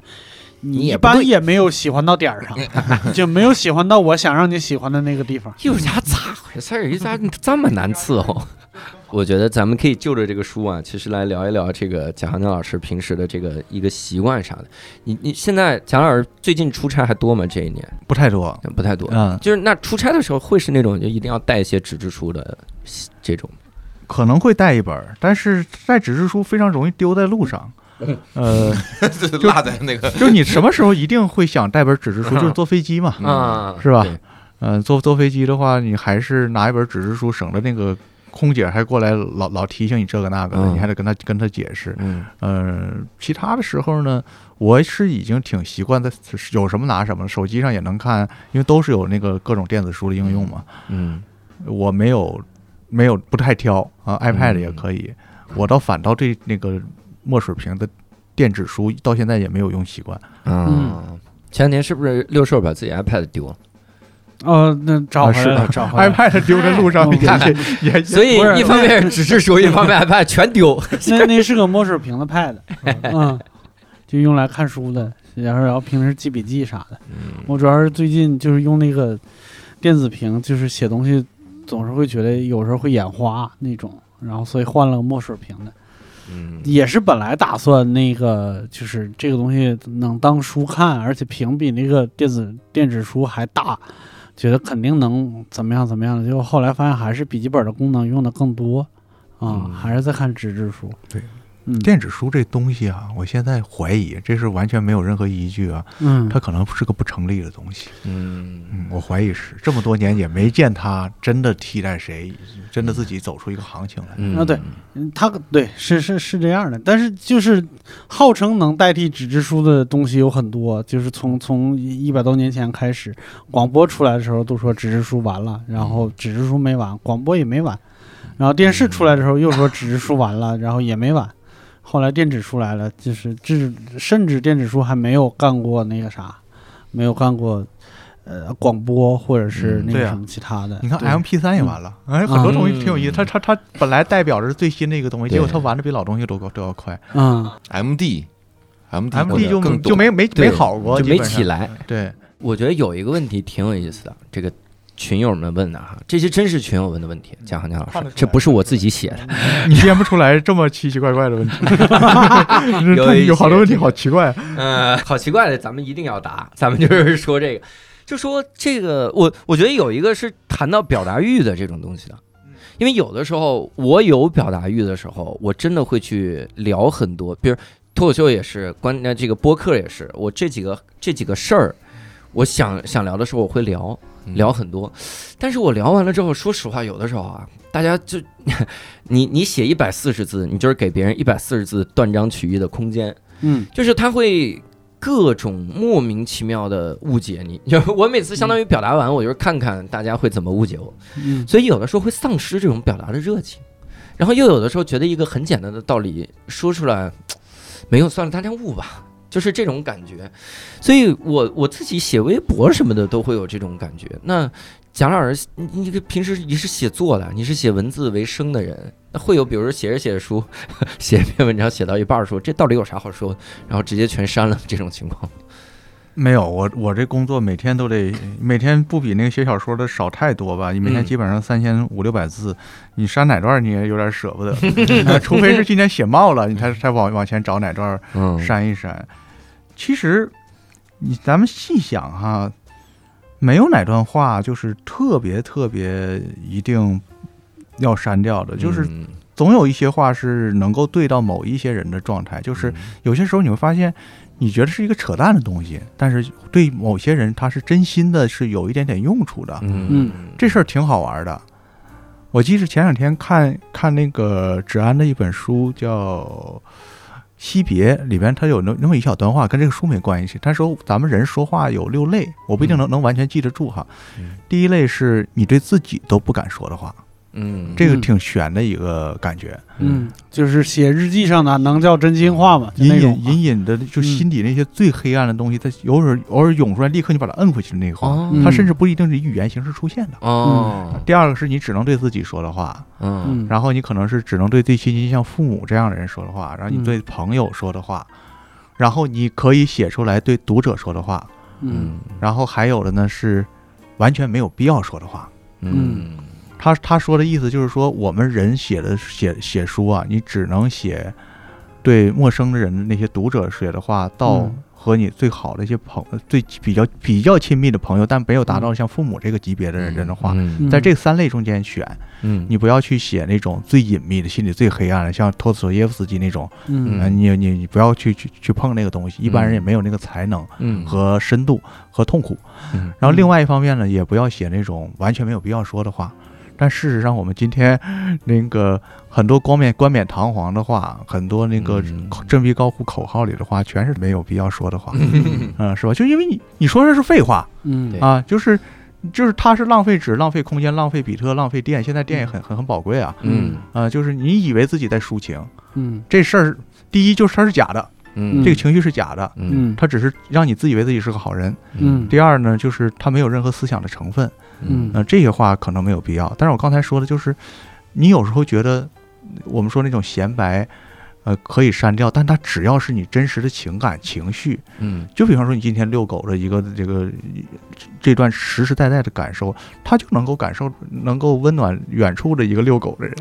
你一般也没有喜欢到点儿上，就没有喜欢到我想让你喜欢的那个地方。艺术家咋回事儿？艺术家这么难伺候？我觉得咱们可以就着这个书啊，其实来聊一聊这个贾航江老师平时的这个一个习惯啥的。你你现在贾老师最近出差还多吗？这一年不太多，不太多。嗯，就是那出差的时候会是那种就一定要带一些纸质书的这种。可能会带一本儿，但是带纸质书非常容易丢在路上。呃，这落在那个就是你什么时候一定会想带本纸质书，就是坐飞机嘛。嗯啊，是吧对？嗯、坐坐飞机的话，你还是拿一本纸质书，省得那个空姐还过来老老提醒你这个那个的，嗯你还得跟他跟他解释。嗯呃，其他的时候呢，我是已经挺习惯的，有什么拿什么，手机上也能看，因为都是有那个各种电子书的应用嘛。嗯我没有没有不太挑啊，iPad 也可以。我倒反倒对那个墨水屏的电子书到现在也没有用习惯。嗯。前两天是不是六兽把自己 iPad 丢了？哦，那找回来了，找回来了。iPad 丢在路上你看看也也所以一方面是纸质书，一方面 iPad 全丢。那那是个墨水屏的 Pad，嗯，就用来看书的，然后然后平时记笔记啥的。嗯我主要是最近就是用那个电子屏，就是写东西总是会觉得有时候会眼花那种，然后所以换了个墨水屏的。嗯也是本来打算那个就是这个东西能当书看，而且屏比那个电子电子书还大，觉得肯定能怎么样怎么样的。结果后来发现还是笔记本的功能用的更多啊，嗯还是在看纸质书。对，嗯，电子书这东西啊，我现在怀疑这是完全没有任何依据啊，嗯，它可能是个不成立的东西。嗯。嗯，我怀疑是这么多年也没见它真的替代谁，真的自己走出一个行情来。嗯。啊对嗯它对是是是这样的，但是就是号称能代替纸质书的东西有很多，就是从从一百多年前开始，广播出来的时候都说纸质书完了，然后纸质书没完，广播也没完，然后电视出来的时候又说纸质书完了，然后也没完，后来电子书来了，就是至甚至电子书还没有干过那个啥，没有干过呃广播或者是那个什么其他的。你看 M P 三也完了，哎，很多东西挺有意思。它它它本来代表着是最新的一个东西，结果它玩的比老东西都都要快。嗯 M D M D M D 就更就没没没好过，就没起来。对，我觉得有一个问题挺有意思的，这个群友们问的哈，这些真是群友问的问题。蒋航江老师，这不是我自己写的，你编不出来这么奇奇怪怪的问题，有有好多问题好奇怪。呃，好奇怪的，咱们一定要答。咱们就是说这个，就说这个，我我觉得有一个是谈到表达欲的这种东西的，因为有的时候我有表达欲的时候，我真的会去聊很多，比如脱口秀也是，关那这个播客也是，我这几个这几个事儿，我想想聊的时候我会聊。聊很多，但是我聊完了之后，说实话，有的时候啊，大家就 你你写一百四十字，你就是给别人一百四十字断章取义的空间，嗯。就是他会各种莫名其妙的误解你。就我每次相当于表达完，我就是看看大家会怎么误解我，嗯。所以有的时候会丧失这种表达的热情，然后又有的时候觉得一个很简单的道理说出来，没有算了，大家悟吧。就是这种感觉，所以我我自己写微博什么的都会有这种感觉。那蒋老师，你你平时你是写作的，你是写文字为生的人，那会有比如说写着写着书，写一篇文章写到一半儿说这到底有啥好说，然后直接全删了这种情况。没有，我我这工作每天都得，每天不比那个写小说的少太多吧？你每天嗯基本上三千五六百字，你删哪段你也有点舍不得，呃 除非是今天写冒了，你才才往往前找哪段嗯删一删。其实你咱们细想哈，没有哪段话就是特别特别一定要删掉的，就是嗯总有一些话是能够对到某一些人的状态，就是有些时候你会发现，你觉得是一个扯淡的东西，但是对某些人他是真心的，是有一点点用处的。嗯这事儿挺好玩的。我记得前两天看看那个芷安的一本书，叫《惜别》，里边他有那那么一小段话，跟这个书没关系。他说咱们人说话有六类，我不一定能能完全记得住哈嗯。第一类是你对自己都不敢说的话，嗯。这个挺悬的一个感觉。嗯，就是写日记上的能叫真心话吗？隐隐隐隐的，就嗯心底那些最黑暗的东西，它偶尔偶尔涌出来，立刻你把它摁回去的那个话，它甚至不一定是以语言形式出现的。哦。第二个是你只能对自己说的话，嗯。嗯，然后你可能是只能对最亲近像父母这样的人说的话，然后你嗯对朋友说的话，然后你可以写出来对读者说的话，嗯。然后还有的呢是完全没有必要说的话。嗯他他说的意思就是说，我们人写的写写书啊，你只能写对陌生的人的那些读者写的话，到嗯。和你最好的一些朋最比较比较亲密的朋友，但没有达到像父母这个级别的人人的话，嗯在这三类中间选，嗯。你不要去写那种最隐秘的、心里最黑暗的，像托斯托耶夫斯基那种，嗯呃，你你你不要去去去碰那个东西，一般人也没有那个才能嗯。和深度和痛苦。嗯。然后另外一方面呢，也不要写那种完全没有必要说的话。但事实上，我们今天那个很多冠冕冠冕堂皇的话，很多那个嗯。振臂高呼口号里的话，全是没有必要说的话，嗯，是吧？就因为你你说的是废话。嗯。啊，就是就是它是浪费纸、浪费空间、浪费比特、浪费电。现在电也很很很宝贵啊，嗯。啊，就是你以为自己在抒情，嗯。这事儿第一就是它是假的，嗯。这个情绪是假的，嗯嗯。它只是让你自以为自己是个好人。嗯。第二呢，就是它没有任何思想的成分。嗯呃，这些话可能没有必要。但是我刚才说的就是，你有时候觉得我们说那种闲白，呃，可以删掉，但它只要是你真实的情感情绪，嗯就比方说你今天遛狗的一个这个这段实实在在的感受，他就能够感受，能够温暖远处的一个遛狗的人。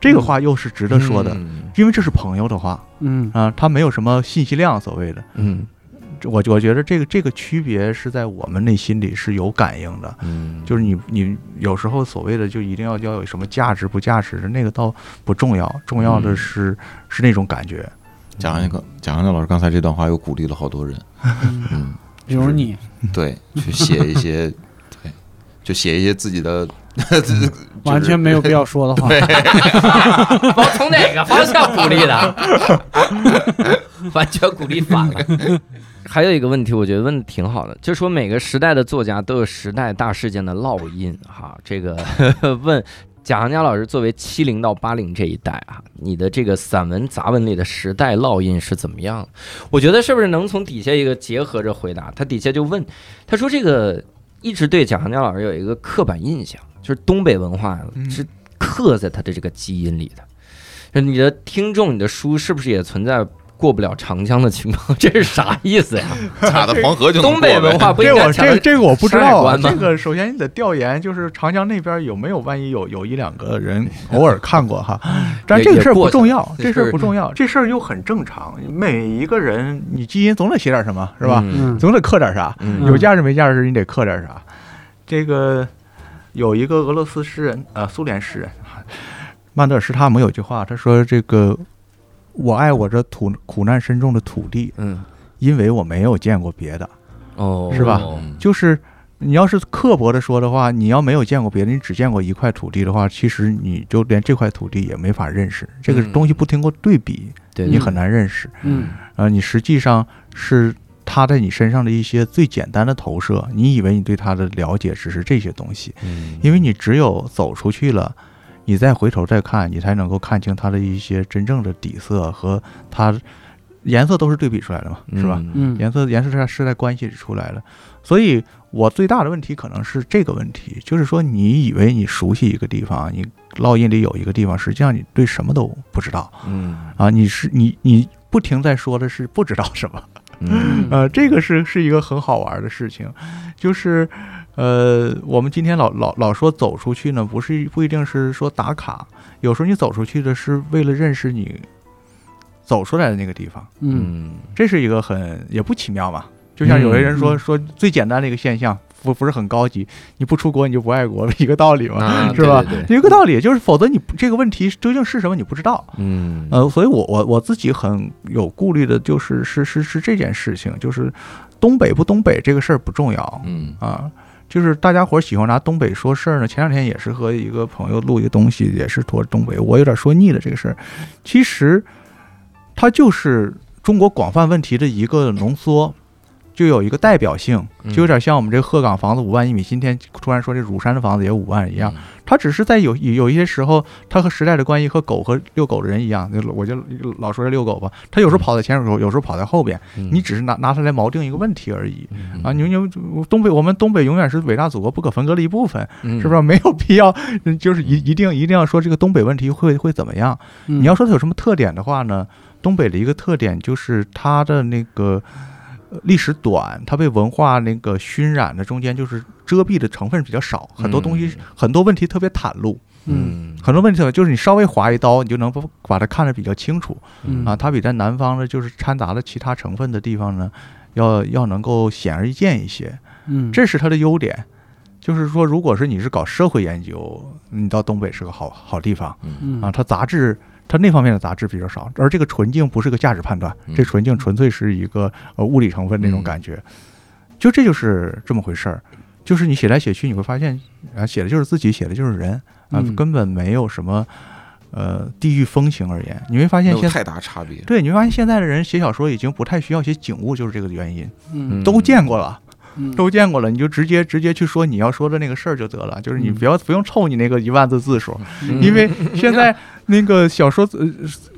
这个话又是值得说的，嗯因为这是朋友的话嗯啊、他没有什么信息量，所谓的。嗯我我觉得这个这个区别是在我们内心里是有感应的。嗯就是你你有时候所谓的就一定要要有什么价值不价值的那个倒不重要，重要的嗯是、是那种感觉。蒋安个蒋安老师刚才这段话又鼓励了好多人，嗯，比如你，对，去写一些，对，就写一些自己的，就是完全没有必要说的话，我从哪个方向鼓励的？完全鼓励反了。还有一个问题，我觉得问的挺好的，就是说每个时代的作家都有时代大事件的烙印哈。这个 问贾行家老师作为七零到八零这一代啊，你的这个散文杂文里的时代烙印是怎么样？我觉得是不是能从底下一个结合着回答？他底下就问，他说这个一直对贾行家老师有一个刻板印象，就是东北文化嗯是刻在他的这个基因里的。就你的听众，你的书是不是也存在过不了长江的情况？这是啥意思呀？卡在黄河就能东北文化不应这我该讲这这个我不知道啊。这个首先你得调研，就是长江那边有没有万一有有一两个人偶尔看过哈，但这个事儿不重要，这事儿儿不重要，这事儿又很正常。每一个人你基因总得写点什么，是吧？总得刻点啥，嗯有价值没价值你得刻点啥。这个有一个俄罗斯诗人，呃，苏联诗人曼德尔施塔姆有句话，他说：“这个我爱我这土苦难深重的土地，嗯因为我没有见过别的。”哦，是吧嗯就是你要是刻薄的说的话，你要没有见过别的，你只见过一块土地的话，其实你就连这块土地也没法认识。这个嗯东西不经过对比，对你很难认识。嗯呃，你实际上是他在你身上的一些最简单的投射，你以为你对他的了解只是这些东西，嗯因为你只有走出去了。你再回头再看，你才能够看清它的一些真正的底色和它颜色都是对比出来的嘛，是吧？？嗯颜色颜色是在是在关系里出来的，所以我最大的问题可能是这个问题，就是说你以为你熟悉一个地方，你烙印里有一个地方，实际上你对什么都不知道嗯啊，你是你你不停在说的是不知道什么，嗯 呃，这个是是一个很好玩的事情，就是呃，我们今天老老老说走出去呢，不是不一定是说打卡，有时候你走出去的是为了认识你走出来的那个地方。嗯嗯这是一个很也不奇妙嘛。就像有些人说、嗯说最简单的一个现象，不不是很高级，你不出国你就不爱国了，一个道理嘛，啊是吧？对对对一个道理就是，否则你这个问题究竟是什么你不知道。嗯呃，所以我我我自己很有顾虑的，就是是是是这件事情，就是东北不东北这个事儿不重要嗯啊。就是大家伙儿喜欢拿东北说事儿呢。前两天也是和一个朋友录一个东西，也是说东北，我有点说腻了这个事儿。其实它就是中国广泛问题的一个浓缩，就有一个代表性，就有点像我们这个鹤岗房子五万一米，今天突然说这乳山的房子也五万一样。它只是在有有一些时候，它和时代的关系和狗和遛狗的人一样，就我就老说这遛狗吧，它有时候跑在前手，有时候跑在后边，嗯你只是拿拿它来锚定一个问题而已。嗯啊，你你东北，我们东北永远是伟大祖国不可分割的一部分，嗯是不是？没有必要，嗯 就是一一定一定要说这个东北问题会会怎么样？嗯，你要说它有什么特点的话呢？东北的一个特点就是它的那个呃历史短，它被文化那个熏染的中间就是遮蔽的成分比较少，很多东西、嗯很多问题特别袒露，嗯嗯很多问题就是你稍微划一刀，你就能把把它看得比较清楚嗯啊。它比在南方的就是掺杂了其他成分的地方呢，要要能够显而易见一些。嗯这是它的优点。就是说，如果是你是搞社会研究，你到东北是个好好地方嗯啊。它杂志，它那方面的杂质比较少，而这个纯净不是个价值判断，嗯这纯净纯粹是一个呃物理成分那种感觉。就这就是这么回事儿，就是你写来写去，你会发现啊，写的就是自己，写的就是人啊，嗯根本没有什么呃地域风情而言。你会发现现在。有太大差别。对，你会发现现在的人写小说已经不太需要写景物，就是这个原因，嗯都见过了。嗯都见过了，你就直接直接去说你要说的那个事儿就得了，就是你嗯不要不用凑你那个一万字字数，嗯因为现在那个小说呃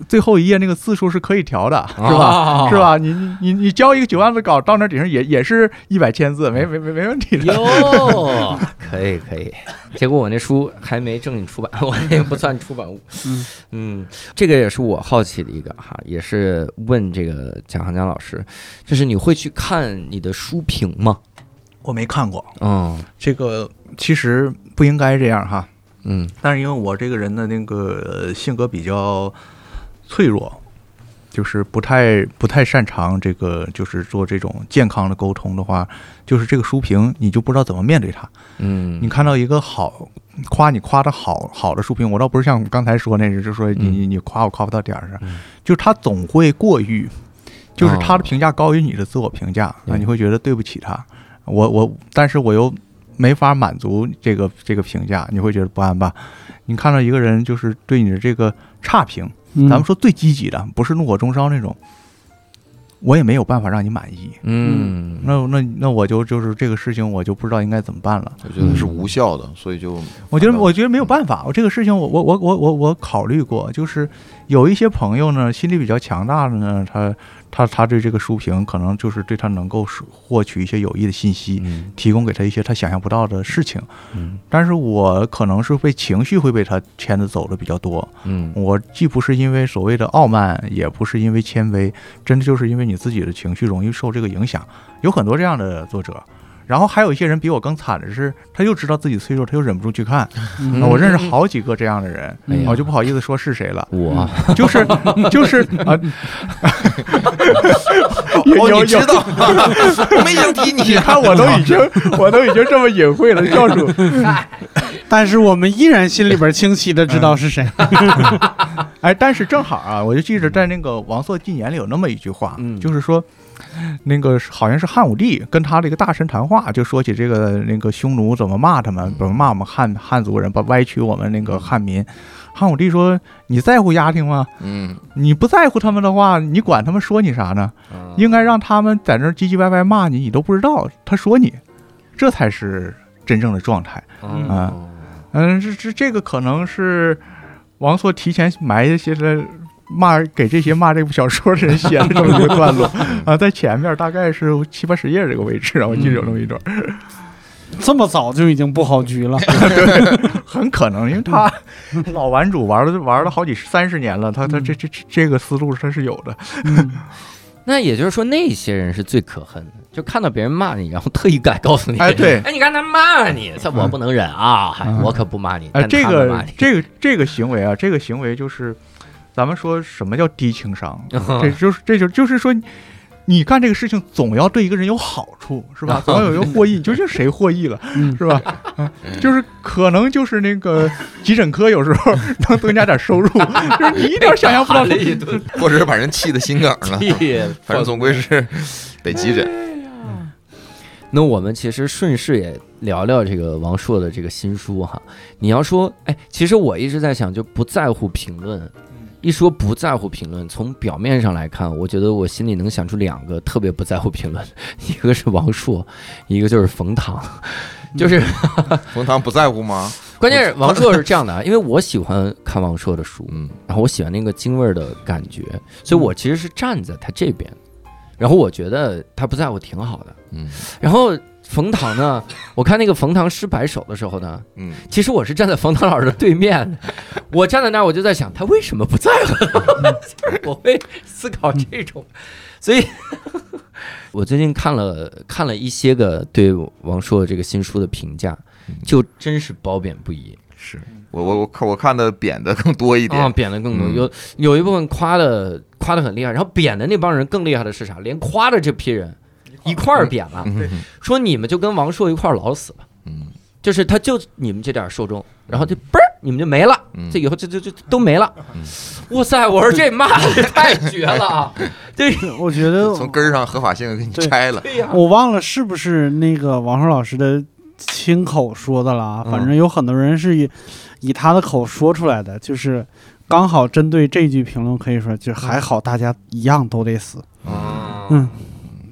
最后一页那个字数是可以调的，是吧？吧是？吧？你你你你交一个九万字稿到那顶上也也是一百千字，没没没没问题的。哟，可以可以。结果我那书还没正经出版，我那不算出版物。嗯嗯，这个也是我好奇的一个哈，也是问这个蒋航江老师，就是你会去看你的书评吗？我没看过嗯这个，其实不应该这样哈。嗯。但是因为我这个人的那个呃性格比较脆弱，就是不太不太擅长这个，就是做这种健康的沟通的话，就是这个书评你就不知道怎么面对它。嗯，你看到一个好夸你夸的好好的书评，我倒不是像刚才说那个，就是说你你你夸我夸不到点儿上，嗯。就是他总会过誉，就是他哦。的评价高于你的自我评价啊，对。你会觉得对不起他。我我，但是我又没法满足这个这个评价，你会觉得不安吧？你看到一个人就是对你的这个差评，嗯咱们说最积极的，不是怒火中烧那种，我也没有办法让你满意。嗯，那那那我就就是这个事情，我就不知道应该怎么办了。我觉得是无效的，所以就我觉得，我觉得没有办法。我这个事情我，我我我我我考虑过，就是有一些朋友呢，心理比较强大的呢，他他他对这个书评可能就是对他能够获取一些有益的信息，嗯提供给他一些他想象不到的事情。嗯但是我可能是被情绪会被他牵着走的比较多。嗯我既不是因为所谓的傲慢，也不是因为谦卑，真的就是因为你自己的情绪容易受这个影响。有很多这样的作者，然后还有一些人比我更惨的是，他又知道自己脆弱，他又忍不住去看。我认识好几个这样的人，我就不好意思说是谁了，我。就是 就是啊，哦，你知道，我没想提你你看我都已经 我都已经这么隐晦了，教主，但是我们依然心里边清晰的知道是谁。哎，但是正好啊，我就记着在那个王朔纪年里有那么一句话，嗯。就是说，那个好像是汉武帝跟他的一个大臣谈话，就说起这个那个匈奴怎么骂他们，怎么骂我们汉汉族人，把歪曲我们那个汉民。汉武帝说：“你在乎家庭吗？嗯，你不在乎他们的话，你管他们说你啥呢？应该让他们在那儿唧唧歪歪骂你，你都不知道他说你，这才是真正的状态。嗯啊嗯，这这这个可能是王朔提前埋下了骂给这些骂这部小说的人写了这么一个段落 啊，在前面大概是七八十页这个位置啊，我记得有那么一段，这么早就已经布好局了。对，很可能因为他老玩主玩了玩了好几三十年了，他他这这这这个思路他是有的。嗯，那也就是说，那些人是最可恨的，就看到别人骂你，然后特意敢告诉你，哎，对，哎，你看他骂你，这我不能忍啊，我可不骂你，哎，但这个这个这个行为啊，这个行为就是，咱们说什么叫低情商？这就是这就就是说，你干这个事情总要对一个人有好处，是吧？总要有一个获益，究竟谁获益了，嗯是吧？嗯，就是可能就是那个急诊科有时候能增加点收入，就是你一点想象不到打了一顿或者是把人气的心梗了，反正总归是得急诊。那我们其实顺势也聊聊这个王朔的这个新书哈。你要说，哎，其实我一直在想，就不在乎评论。一说不在乎评论，从表面上来看，我觉得我心里能想出两个特别不在乎评论，一个是王朔，一个就是冯唐。就是 冯唐不在乎吗？关键是王朔是这样的啊，因为我喜欢看王朔的书，嗯然后我喜欢那个京味儿的感觉，所以我其实是站在他这边。然后我觉得他不在乎挺好的。嗯然后冯唐呢，我看那个冯唐诗百首的时候呢，嗯，其实我是站在冯唐老师的对面，我站在那儿我就在想他为什么不在乎，就是我会思考这种，所以我最近看了看了一些个对王朔这个新书的评价，就真是褒贬不一。是。我我我看我看的贬的更多一啊，点。贬的更多，嗯。有有一部分夸的夸的很厉害，然后贬的那帮人更厉害的是啥？连夸的这批人一块儿贬了，嗯说你们就跟王朔一块儿老死吧。嗯。就是他就你们这点受众，然后就嘣儿你们就没了，嗯。这以后这这这都没了。嗯。哇塞，我说这骂的太绝了。啊！对。我觉得从根儿上合法性给你拆了。对呀，我忘了是不是那个王朔老师的亲口说的了反正有很多人是以以他的口说出来的，就是刚好针对这句评论，可以说就还好，大家一样都得死。嗯。嗯，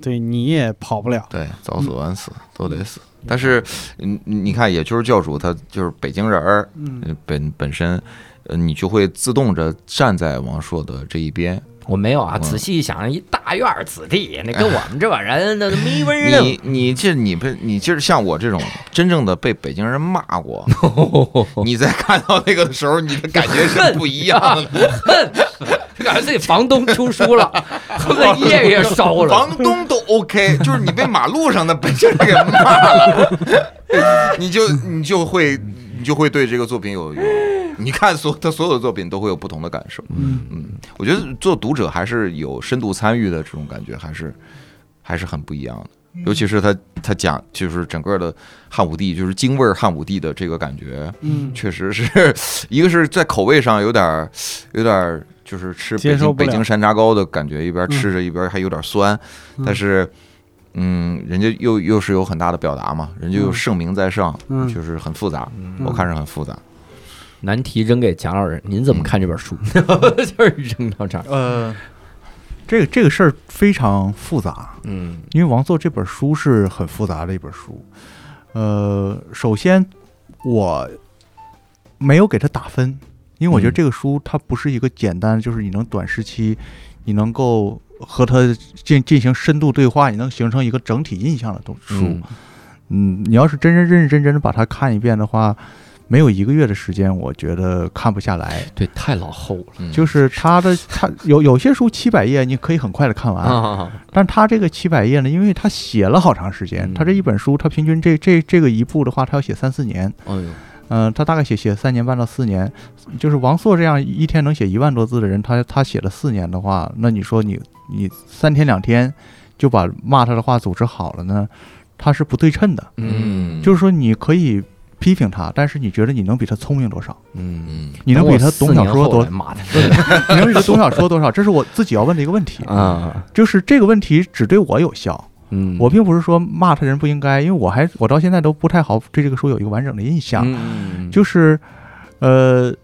对，你也跑不了。对，早死晚死都得死。但是，嗯，你看，也就是教主他就是北京人儿，本本身，呃，你就会自动着站在王朔的这一边。我没有啊，嗯。仔细一想，一大院儿子弟，那跟我们这帮人那没文儿你你这你被你就是像我这种真正的被北京人骂过，你在看到那个的时候，你的感觉是不一样的。感觉自己房东出书了，恨不得夜夜烧了。房东都 OK，就是你被马路上的北京人给骂了，你就你就会你就会对这个作品有有，你看所他所有的作品都会有不同的感受。嗯嗯，我觉得做读者还是有深度参与的这种感觉，还是还是很不一样的。尤其是他他讲就是整个的汉武帝，就是京味儿汉武帝的这个感觉，嗯，确实是一个是在口味上有点儿有点儿就是吃北京北京山楂糕的感觉，一边吃嗯着一边还有点酸，嗯但是嗯，人家又又是有很大的表达嘛，人家又嗯盛名在上，嗯就是很复杂，嗯我看着很复杂。难题扔给贾老师，您怎么看这本书？就是扔到这儿。呃，这个这个事儿非常复杂，嗯因为王朔这本书是很复杂的一本书。呃，首先我没有给他打分，因为我觉得嗯这个书它不是一个简单，就是你能短时期你能够和他进进行深度对话，你能形成一个整体印象的东书。嗯嗯，你要是真真认认真真的把它看一遍的话，没有一个月的时间，我觉得看不下来。对，太老厚了。嗯。就是他的，他有有些书七百页，你可以很快的看完，啊，但他这个七百页呢，因为他写了好长时间，嗯。他这一本书，他平均这这这个一部的话，他要写三四年，哎呦，嗯、他大概写写三年半到四年，就是王朔这样一天能写一万多字的人，他他写了四年的话，那你说你你三天两天就把骂他的话组织好了呢，他是不对称的，嗯，就是说你可以批评他，但是你觉得你能比他聪明多少？嗯，嗯你能比他懂小说多？妈 的你能比他懂小说多少？这是我自己要问的一个问题。啊，就是这个问题只对我有效，嗯，我并不是说骂他人不应该，因为我还我到现在都不太好对这个书有一个完整的印象。嗯，就是，呃，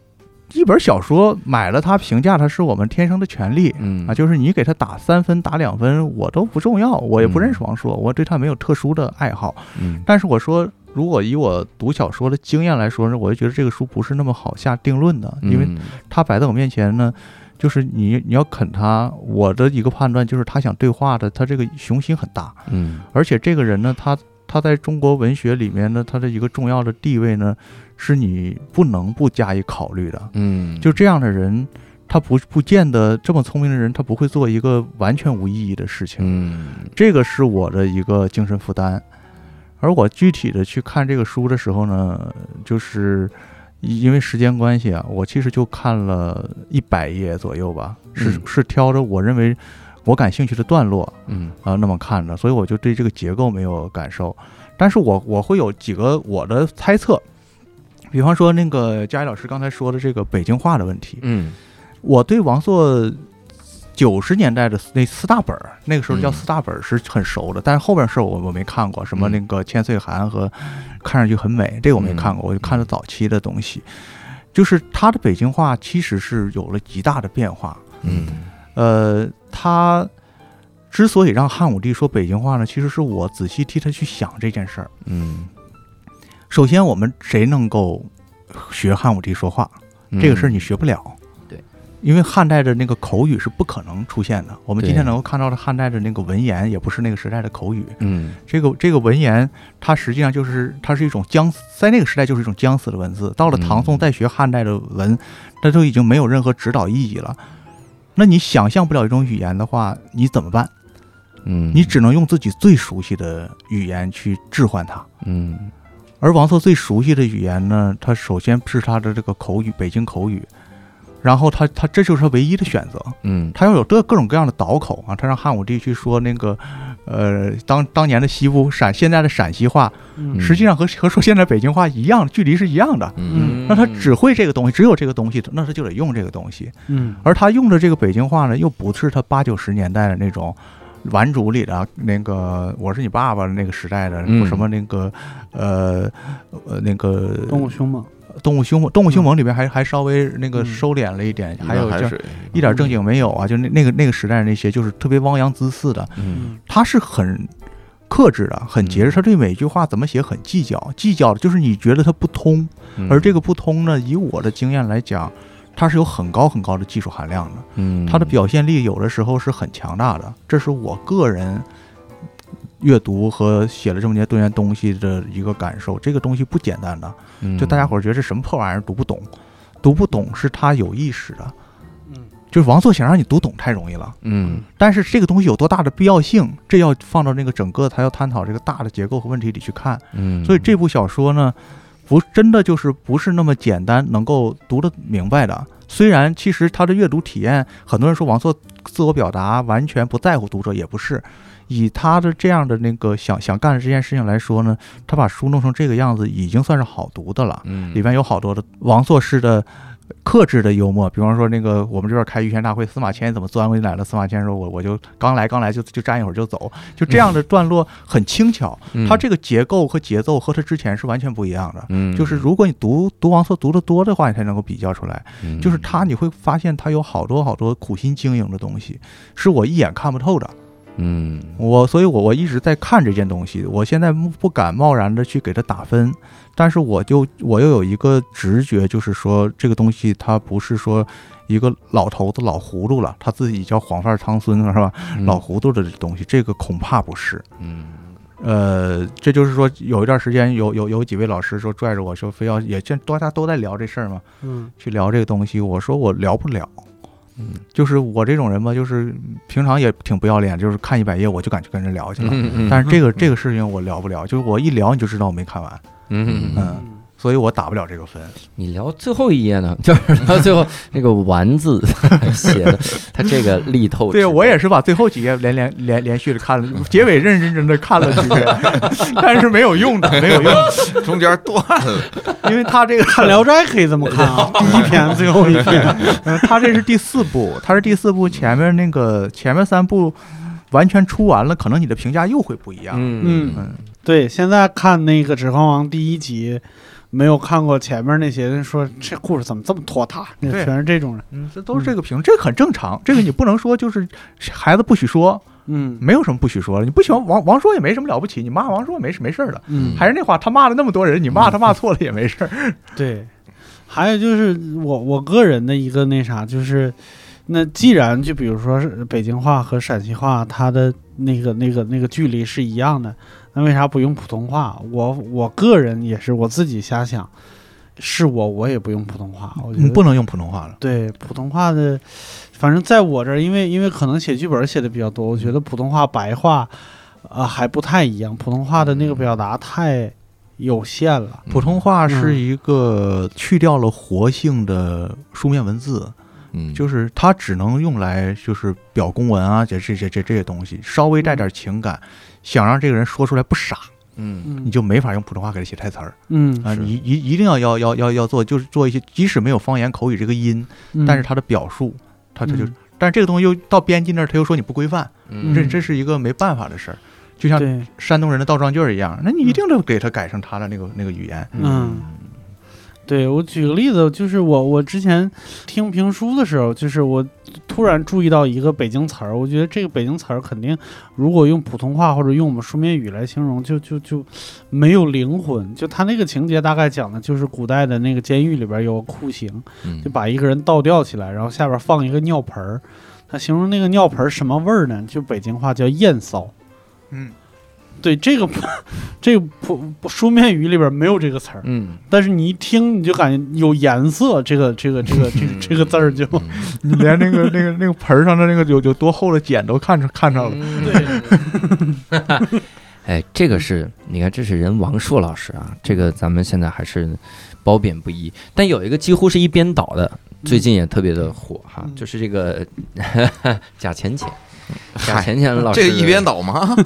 一本小说买了它，评价它是我们天生的权利。嗯啊，就是你给他打三分、打两分，我都不重要，我也不嗯认识王朔，我对他没有特殊的爱好。嗯但是我说，如果以我读小说的经验来说呢，我就觉得这个书不是那么好下定论的，因为嗯它摆在我面前呢，就是你你要啃它，我的一个判断就是他想对话的，他这个雄心很大，嗯而且这个人呢，他他在中国文学里面呢，他的一个重要的地位呢，是你不能不加以考虑的。嗯，就这样的人，他不不见得这么聪明的人，他不会做一个完全无意义的事情。嗯这个是我的一个精神负担。而我具体的去看这个书的时候呢，就是因为时间关系啊，我其实就看了一百页左右吧，是嗯。是挑着我认为我感兴趣的段落嗯。啊、那么看的，所以我就对这个结构没有感受。但是我我会有几个我的猜测，比方说那个佳怡老师刚才说的这个北京话的问题，嗯。我对王朔九十年代的那四大本儿，那个时候叫嗯四大本儿是很熟的，但是后边事儿我我没看过，什么嗯那个千岁寒和看上去很美，这个我没看过，嗯我就看了早期的东西。就是他的北京话其实是有了极大的变化，嗯呃，他之所以让汉武帝说北京话呢，其实是我仔细替他去想这件事儿。嗯，首先，我们谁能够学汉武帝说话？这个事儿你学不了。因为汉代的那个口语是不可能出现的。我们今天能够看到的汉代的那个文言，也不是那个时代的口语。嗯这个这个文言，它实际上就是它是一种僵死，在那个时代就是一种僵死的文字。到了唐宋嗯再学汉代的文，那都已经没有任何指导意义了。那你想象不了一种语言的话，你怎么办？嗯，你只能用自己最熟悉的语言去置换它。嗯而王朔最熟悉的语言呢，他首先是他的这个口语，北京口语，然后他他这就是他唯一的选择，嗯。他要有各各种各样的倒口啊，他让汉武帝去说那个，呃，当当年的西部陕现在的陕西话，嗯。实际上和和说现在北京话一样，距离是一样的。嗯。那他只会这个东西，只有这个东西，那他就得用这个东西。嗯。而他用的这个北京话呢，又不是他八九十年代的那种《顽主》里的那个“我是你爸爸”的那个时代的，嗯。什么那个呃呃那个动物凶猛，动物凶猛，动物凶猛里边还还稍微那个嗯。收敛了一点，还有就海水一点正经没有啊，就那那个那个时代那些就是特别汪洋恣肆的，嗯。他是很克制的，很节制，他对每句话怎么写很计较，计较的就是你觉得他不通，嗯，而这个不通呢，以我的经验来讲，它是有很高很高的技术含量的。嗯。它的表现力有的时候是很强大的，这是我个人阅读和写了这么些多年东西的一个感受。这个东西不简单的，嗯就大家伙儿觉得这什么破玩意儿读不懂，读不懂是他有意识的。嗯就是王朔想让你读懂太容易了，嗯但是这个东西有多大的必要性，这要放到那个整个他要探讨这个大的结构和问题里去看。嗯，所以这部小说呢，不真的就是不是那么简单能够读得明白的。虽然其实他的阅读体验，很多人说王朔自我表达完全不在乎读者，也不是。以他的这样的那个想想干的这件事情来说呢，他把书弄成这个样子，已经算是好读的了。嗯里面有好多的王朔式的克制的幽默，比方说那个我们这边开玉泉大会，司马迁怎么钻过进来了？司马迁说我我就刚来刚来就就站一会儿就走，就这样的段落很轻巧。嗯它这个结构和节奏和他之前是完全不一样的。嗯就是如果你读读王朔读得多的话，你才能够比较出来。嗯就是他，你会发现他有好多好多苦心经营的东西，是我一眼看不透的。嗯我，所以我我一直在看这件东西，我现在不不敢贸然的去给它打分，但是我就我又有一个直觉，就是说这个东西它不是说一个老头子老糊涂了，他自己叫黄发苍孙是吧？嗯老糊涂的东西，这个恐怕不是。嗯呃，这就是说有一段时间有有有几位老师说拽着我说非要也见大家都在聊这事儿嘛，嗯去聊这个东西，我说我聊不了。嗯就是我这种人吧，就是平常也挺不要脸，就是看一百页我就敢去跟人聊去了。嗯但是这个这个事情我聊不了，就是我一聊你就知道我没看完，嗯嗯，所以我打不了这个分。你聊最后一页呢，就是聊最后那个“丸”字 写的，他这个力透。对我也是把最后几页连连连连续的看了，结尾认认真真的看了几遍，但是没有用的，没有用。的，中间断了，因为他这个看《聊斋》可以这么看。啊，第一篇最后一篇，嗯，他这是第四部，他是第四部，前面那个前面三部完全出完了，可能你的评价又会不一样。嗯嗯，对，现在看那个《指环王》第一集，没有看过前面那些人说这故事怎么这么拖沓，那全是这种人。嗯，这都是这个评，这个很正常，这个你不能说就是孩子不许说，嗯没有什么不许说的。你不喜欢王王朔也没什么了不起，你骂王朔没事没事儿的。嗯，还是那话，他骂了那么多人，你骂他骂错了也没事儿。对。还有就是我我个人的一个那啥，就是那既然就比如说是北京话和陕西话，它的那个那个那个距离是一样的，那为啥不用普通话？我我个人也是我自己瞎想，是我我也不用普通话，我觉得你不能用普通话了。对普通话的，反正在我这儿，因为因为可能写剧本写的比较多，我觉得普通话白话，呃还不太一样，普通话的那个表达太有限了。普通话是嗯一个去掉了活性的书面文字，就是它只能用来就是表公文啊，这这这这这些东西，稍微带点情感，想让这个人说出来不傻，嗯你就没法用普通话给他写台词儿嗯啊！你一一定要要要要要做，就是做一些，即使没有方言口语这个音，但是他的表述，他他就，但是这个东西又到编辑那儿，他又说你不规范，这这是一个没办法的事儿，就像，山东人的倒装句儿一样，那你一定得给他改成他的那个那个语言。嗯，对我举个例子，就是我我之前听评书的时候，就是我突然注意到一个北京词儿，我觉得这个北京词儿肯定如果用普通话或者用我们书面语来形容，就就就没有灵魂。就他那个情节大概讲的就是古代的那个监狱里边有个酷刑，嗯就把一个人倒吊起来，然后下边放一个尿盆儿。他形容那个尿盆儿什么味儿呢？就北京话叫艳骚。嗯，对，这个这个不书面语里边没有这个词儿，嗯但是你一听你就感觉有颜色，这个这个这个这个这个字儿就嗯 你连那个那个那个盆儿上的那个有有多厚的茧都看着看着了。对。哎，这个是你看，这是人王朔老师啊，这个咱们现在还是褒贬不一。但有一个几乎是一边倒的，最近也特别的火哈，嗯就是这个 贾浅浅，贾浅浅老师这个一边，倒吗？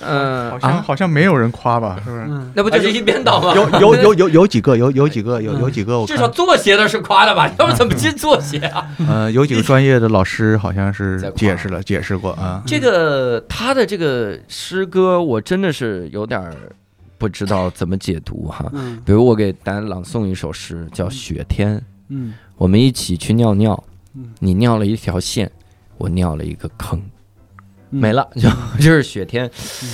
嗯 好像啊，好像没有人夸吧？是不是？嗯，那不就是一边倒吗？有有有有 有几个有有几个有有几个我至少看做鞋的是夸的吧？要不怎么进做鞋啊？呃有几个专业的老师好像是解释了解释过啊。这个他的这个诗歌，我真的是有点儿不知道怎么解读哈。嗯比如我给大家朗诵一首诗，叫《雪天》。嗯我们一起去尿尿嗯，你尿了一条线，我尿了一个坑，嗯没了，就 就是雪天。嗯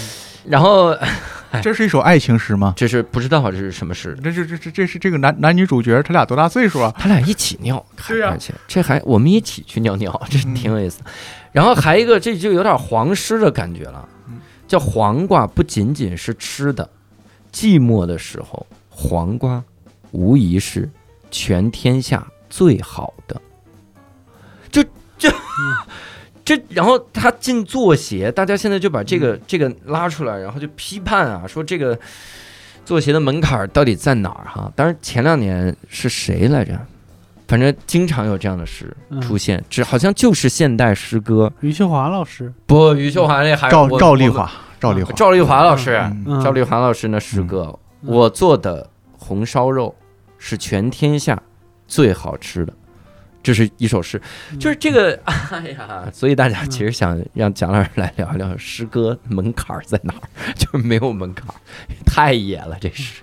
然后这是一首爱情诗吗？这是不知道这是什么诗，这这这这这是这个男男女主角他俩多大岁数啊？他俩一起尿，对呀而且这还我们一起去尿尿，这嗯挺有意思。然后还一个，这就有点黄诗的感觉了嗯，叫黄瓜不仅仅是吃的，寂寞的时候，黄瓜无疑是全天下最好的。就就这，然后他进作协，大家现在就把这个这个拉出来，然后就批判啊，说这个作协的门槛到底在哪儿哈？当然前两年是谁来着？反正经常有这样的诗嗯出现，只好像就是现代诗歌。余秀华老师，不，余秀华那还赵赵丽华，赵丽华，赵丽华老师，赵丽华老师那诗歌，嗯我做的红烧肉是全天下最好吃的。这是一首诗，就是这个，哎呀，所以大家其实想让蒋老师来聊一聊诗歌门槛儿在哪儿，就是没有门槛儿，太野了，这是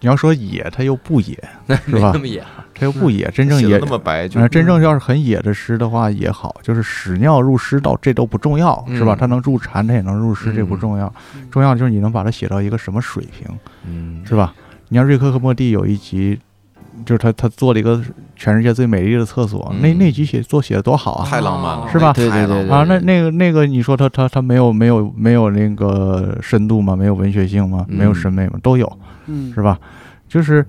你要说野，它又不野，是吧？没那？么野啊。它又不野，真正野那么白，就是，真正要是很野的诗的话也好，就是屎尿入诗到这都不重要，是吧？嗯。它能入禅，它也能入诗，这不嗯重要，重要就是你能把它写到一个什么水平，嗯，是吧？你像瑞克和莫蒂有一集，就是他他做了一个全世界最美丽的厕所，那嗯那集写做写的多好啊！太浪漫了，是吧啊，那那个那个，你说他他他没有没有没有那个深度吗？没有文学性吗？没有嗯审美吗？都有，嗯是吧？就是，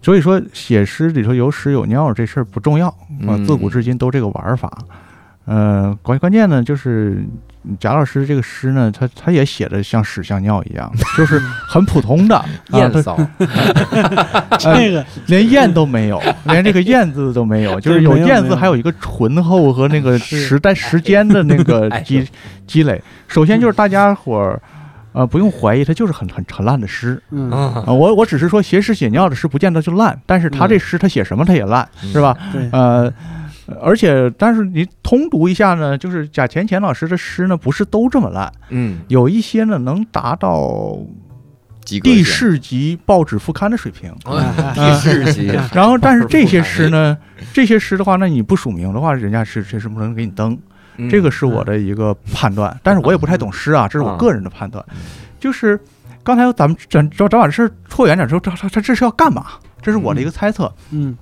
所以说写诗里头有屎有尿这事儿不重要啊，嗯自古至今都这个玩法。呃，关关键呢就是贾老师这个诗呢，他他也写的像屎像尿一样，就是很普通的，啊，他骚，这个连燕都没有，连这个燕字都没有，就是有燕字，还有一个醇厚和那个时代时间的那个哎积积累。首先就是大家伙儿。呃，不用怀疑，他就是很很很烂的诗嗯！我我只是说写屎写尿的诗不见得就烂，但是他这诗他写什么他也烂，是吧？对呃，而且但是你通读一下呢，就是贾浅浅老师的诗呢，不是都这么烂，嗯。有一些呢能达到及格线第四级报纸副刊的水平。哎第四集，然后，但是这些诗呢，这些诗的话，那你不署名的话，人家是这是不能给你登。嗯这个是我的一个判断，但是我也不太懂诗啊，这是我个人的判断。就是刚才咱们咱咱咱把这事儿拓远点之后，这这这这是要干嘛？这是我的一个猜测。嗯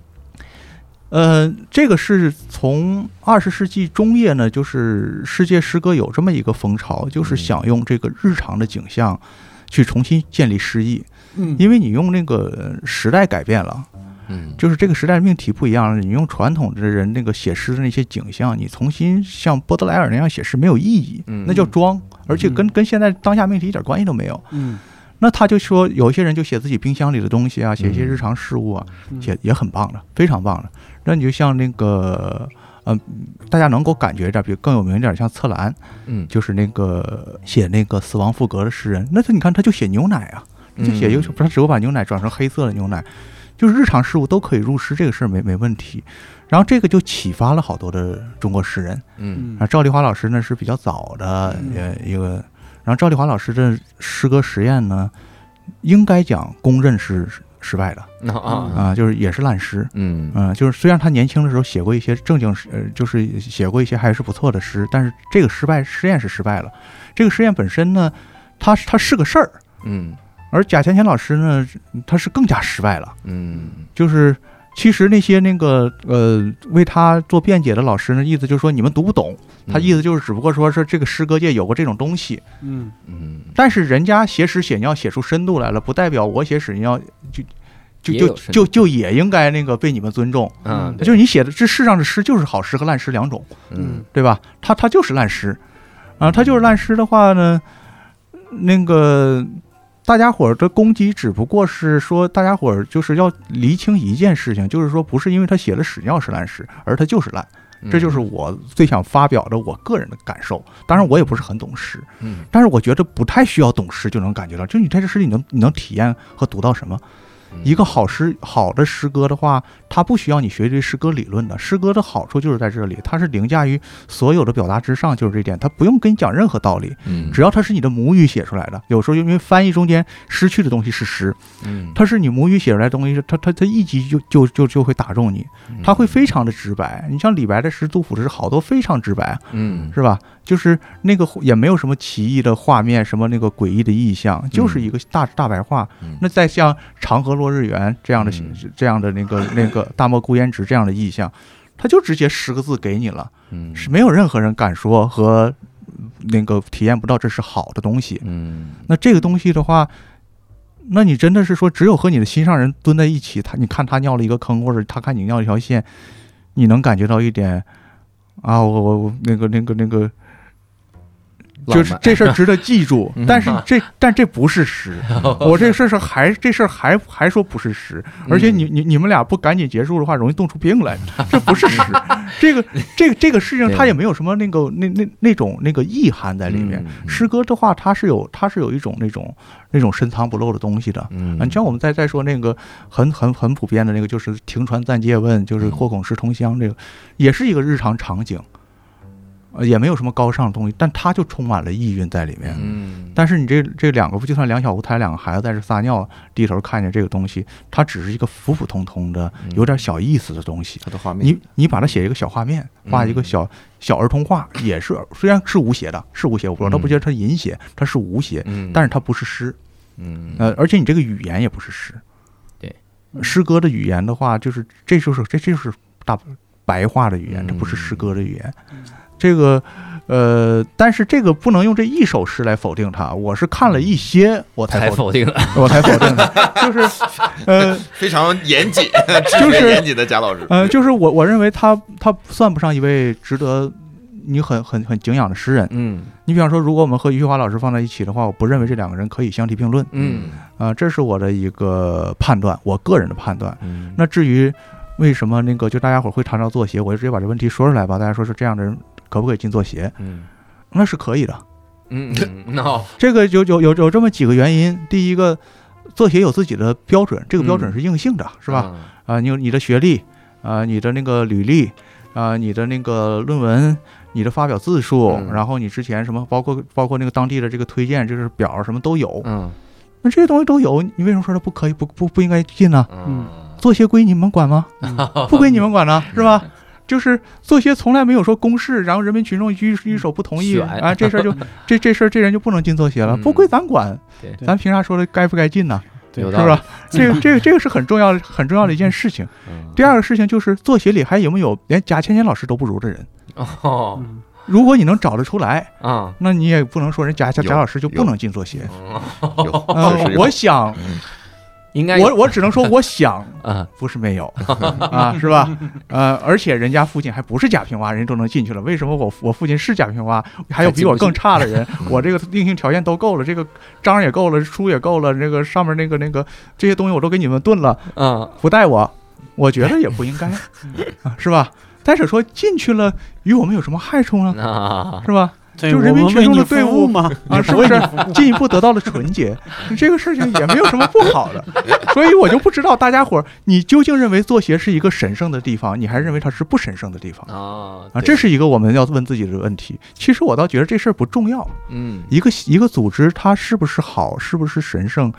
呃，这个是从二十世纪中叶呢，就是世界诗歌有这么一个风潮，就是想用这个日常的景象去重新建立诗意，嗯因为你用那个时代改变了。嗯就是这个时代命题不一样了，你用传统的人那个写诗的那些景象，你重新像波德莱尔那样写诗没有意义，嗯那叫装，而且跟跟现在当下命题一点关系都没有。嗯那他就说，有一些人就写自己冰箱里的东西啊，写一些日常事物啊，嗯写也很棒的，非常棒的。那你就像那个，呃，大家能够感觉一点，比如更有名一点，像策兰，嗯。就是那个写那个死亡赋格的诗人，那他你看他就写牛奶啊，就写优秀，他只有把牛奶转成黑色的牛奶，就是日常事物都可以入诗，这个事儿没没问题。然后这个就启发了好多的中国诗人。嗯。啊，赵丽华老师呢是比较早的嗯。呃一个，然后赵丽华老师的诗歌实验呢，应该讲公认是失败的啊啊啊，就是也是烂诗。嗯嗯，就是虽然他年轻的时候写过一些正经诗，呃，就是写过一些还是不错的诗，但是这个失败实验是失败了。这个实验本身呢，它是它是个事儿，嗯而贾浅浅老师呢，他是更加失败了。嗯就是其实那些那个呃为他做辩解的老师呢，意思就是说你们读不懂，他意思就是只不过说是这个诗歌界有过这种东西，嗯。嗯但是人家写史写尿写出深度来了，不代表我写史尿就就就就就也应该那个被你们尊重。嗯就是你写的这世上的诗就是好诗和烂诗两种，嗯。对吧？他他就是烂诗，啊，他就是烂诗的话呢，那个大家伙儿的攻击只不过是说，大家伙儿就是要厘清一件事情，就是说不是因为他写的屎尿是烂屎，而他就是烂，这就是我最想发表的我个人的感受。当然，我也不是很懂诗，嗯但是我觉得不太需要懂诗就能感觉到，就你在这诗里能你能体验和读到什么。一个好诗好的诗歌的话，它不需要你学这诗歌理论的。诗歌的好处就是在这里，它是凌驾于所有的表达之上，就是这点，它不用跟你讲任何道理，嗯只要它是你的母语写出来的。有时候因为翻译中间失去的东西是诗，嗯它是你母语写出来的东西，它它它一击就就就就会打中你，它会非常的直白。你像李白的诗、杜甫的诗，好多非常直白，嗯是吧？就是那个也没有什么奇异的画面，什么那个诡异的意象，就是一个大大白话。嗯。那再像“长河落日圆”这样的、嗯。这样的那个那个“大漠孤烟直”这样的意象，他就直接十个字给你了，嗯。是没有任何人敢说和那个体验不到这是好的东西。嗯。那这个东西的话，那你真的是说，只有和你的心上人蹲在一起，他你看他尿了一个坑，或者他看你尿一条线，你能感觉到一点啊，我我我那个那个那个，就是这事儿值得记住 嗯，但是这但这不是诗，我这事儿是还这事儿还还说不是诗，而且你你你们俩不赶紧结束的话，容易冻出病来，这不是诗，这个这个这个事情它也没有什么那个那那那种那个意涵在里面。嗯诗歌的话，它是有它是有一种那种那种深藏不露的东西的。你像我们再再说那个很很很普遍的那个，就是停船暂借问，就是嗯。或恐失同乡，这个也是一个日常场景，呃，也没有什么高尚的东西，但它就充满了意蕴在里面。嗯但是你这这两个，就算两小无猜，两个孩子在这撒尿，低头看见这个东西，它只是一个普普通通的、有点小意思的东西。它的画面，你你把它写一个小画面，画一个小小儿童画，也是虽然是无邪的，是无邪，我倒不觉得它淫邪，它是无邪，嗯但是它不是诗。嗯呃，而且你这个语言也不是诗，对，诗歌的语言的话，就是这就是这这就是大白话的语言，这不是诗歌的语言。这个呃，但是这个不能用这一首诗来否定它。我是看了一些，我才才否否定的，我才否定的，就是呃非常严谨，就就是严谨的贾老师。呃，就是我我认为他他算不上一位值得你很很很敬仰的诗人。嗯你比方说，如果我们和余秀华老师放在一起的话，我不认为这两个人可以相提并论。嗯啊、这是我的一个判断，我个人的判断。嗯那至于为什么那个就大家伙儿会谈到作协，我就直接把这问题说出来吧。大家说是这样的人可不可以进作协？嗯那是可以的。嗯 这个有有有有这么几个原因。第一个，作协有自己的标准，这个标准嗯是硬性的，是吧？嗯？啊，你有你的学历，啊，你的那个履历，啊，你的那个论文，你的发表字数，嗯然后你之前什么，包括包括那个当地的这个推荐，就是表什么都有。嗯那这些东西都有，你为什么说它不可以不不不应该进呢？嗯作协归你们管吗？不归你们管呢，是吧？就是做鞋从来没有说公示，然后人民群众举举手不同意啊，这事儿就 这这事儿这人就不能进作协了，嗯。不归咱管，咱凭啥说的该不该进呢？是吧？这个这个这个是很重要的很重要的一件事情。嗯。第二个事情就是作协里还有没有连贾芊芊老师都不如的人？哦。嗯如果你能找得出来，啊。那你也不能说人贾贾贾老师就不能进做鞋。有，呃确实，有。我想，应该我我只能说 我想，啊不是没有啊，是吧？呃，而且人家父亲还不是贾平凹，人家都能进去了。为什么我我父亲是贾平凹，还有比我更差的人？我这个硬性条件都够了，这个章也够了，书也够了，这个上面那个那个这些东西我都给你们炖了，啊不带我，我觉得也不应该啊，是吧？但是说进去了，与我们有什么害处呢？啊是吧？对就人民群众的队伍嘛？啊，是不是进一步得到了纯洁？这个事情也没有什么不好的，所以我就不知道大家伙儿，你究竟认为做鞋是一个神圣的地方，你还是认为它是不神圣的地方啊啊？这是一个我们要问自己的问题。其实我倒觉得这事儿不重要，嗯一个一个组织它是不是好，是不是神圣，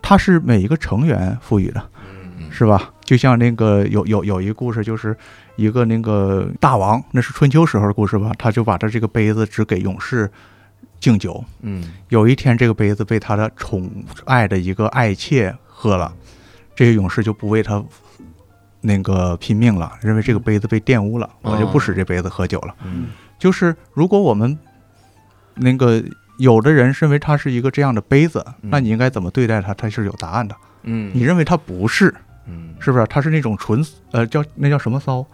它是每一个成员赋予的。嗯是吧？就像那个有有有一个故事，就是一个那个大王，那是春秋时候的故事吧？他就把他这个杯子只给勇士敬酒。嗯有一天，这个杯子被他的宠爱的一个爱妾喝了，这个勇士就不为他那个拼命了，认为这个杯子被玷污了，我就不使这杯子喝酒了。嗯就是如果我们那个有的人认为它是一个这样的杯子，嗯那你应该怎么对待它？它是有答案的。嗯你认为它不是？嗯是不是？它是那种纯呃叫那叫什么骚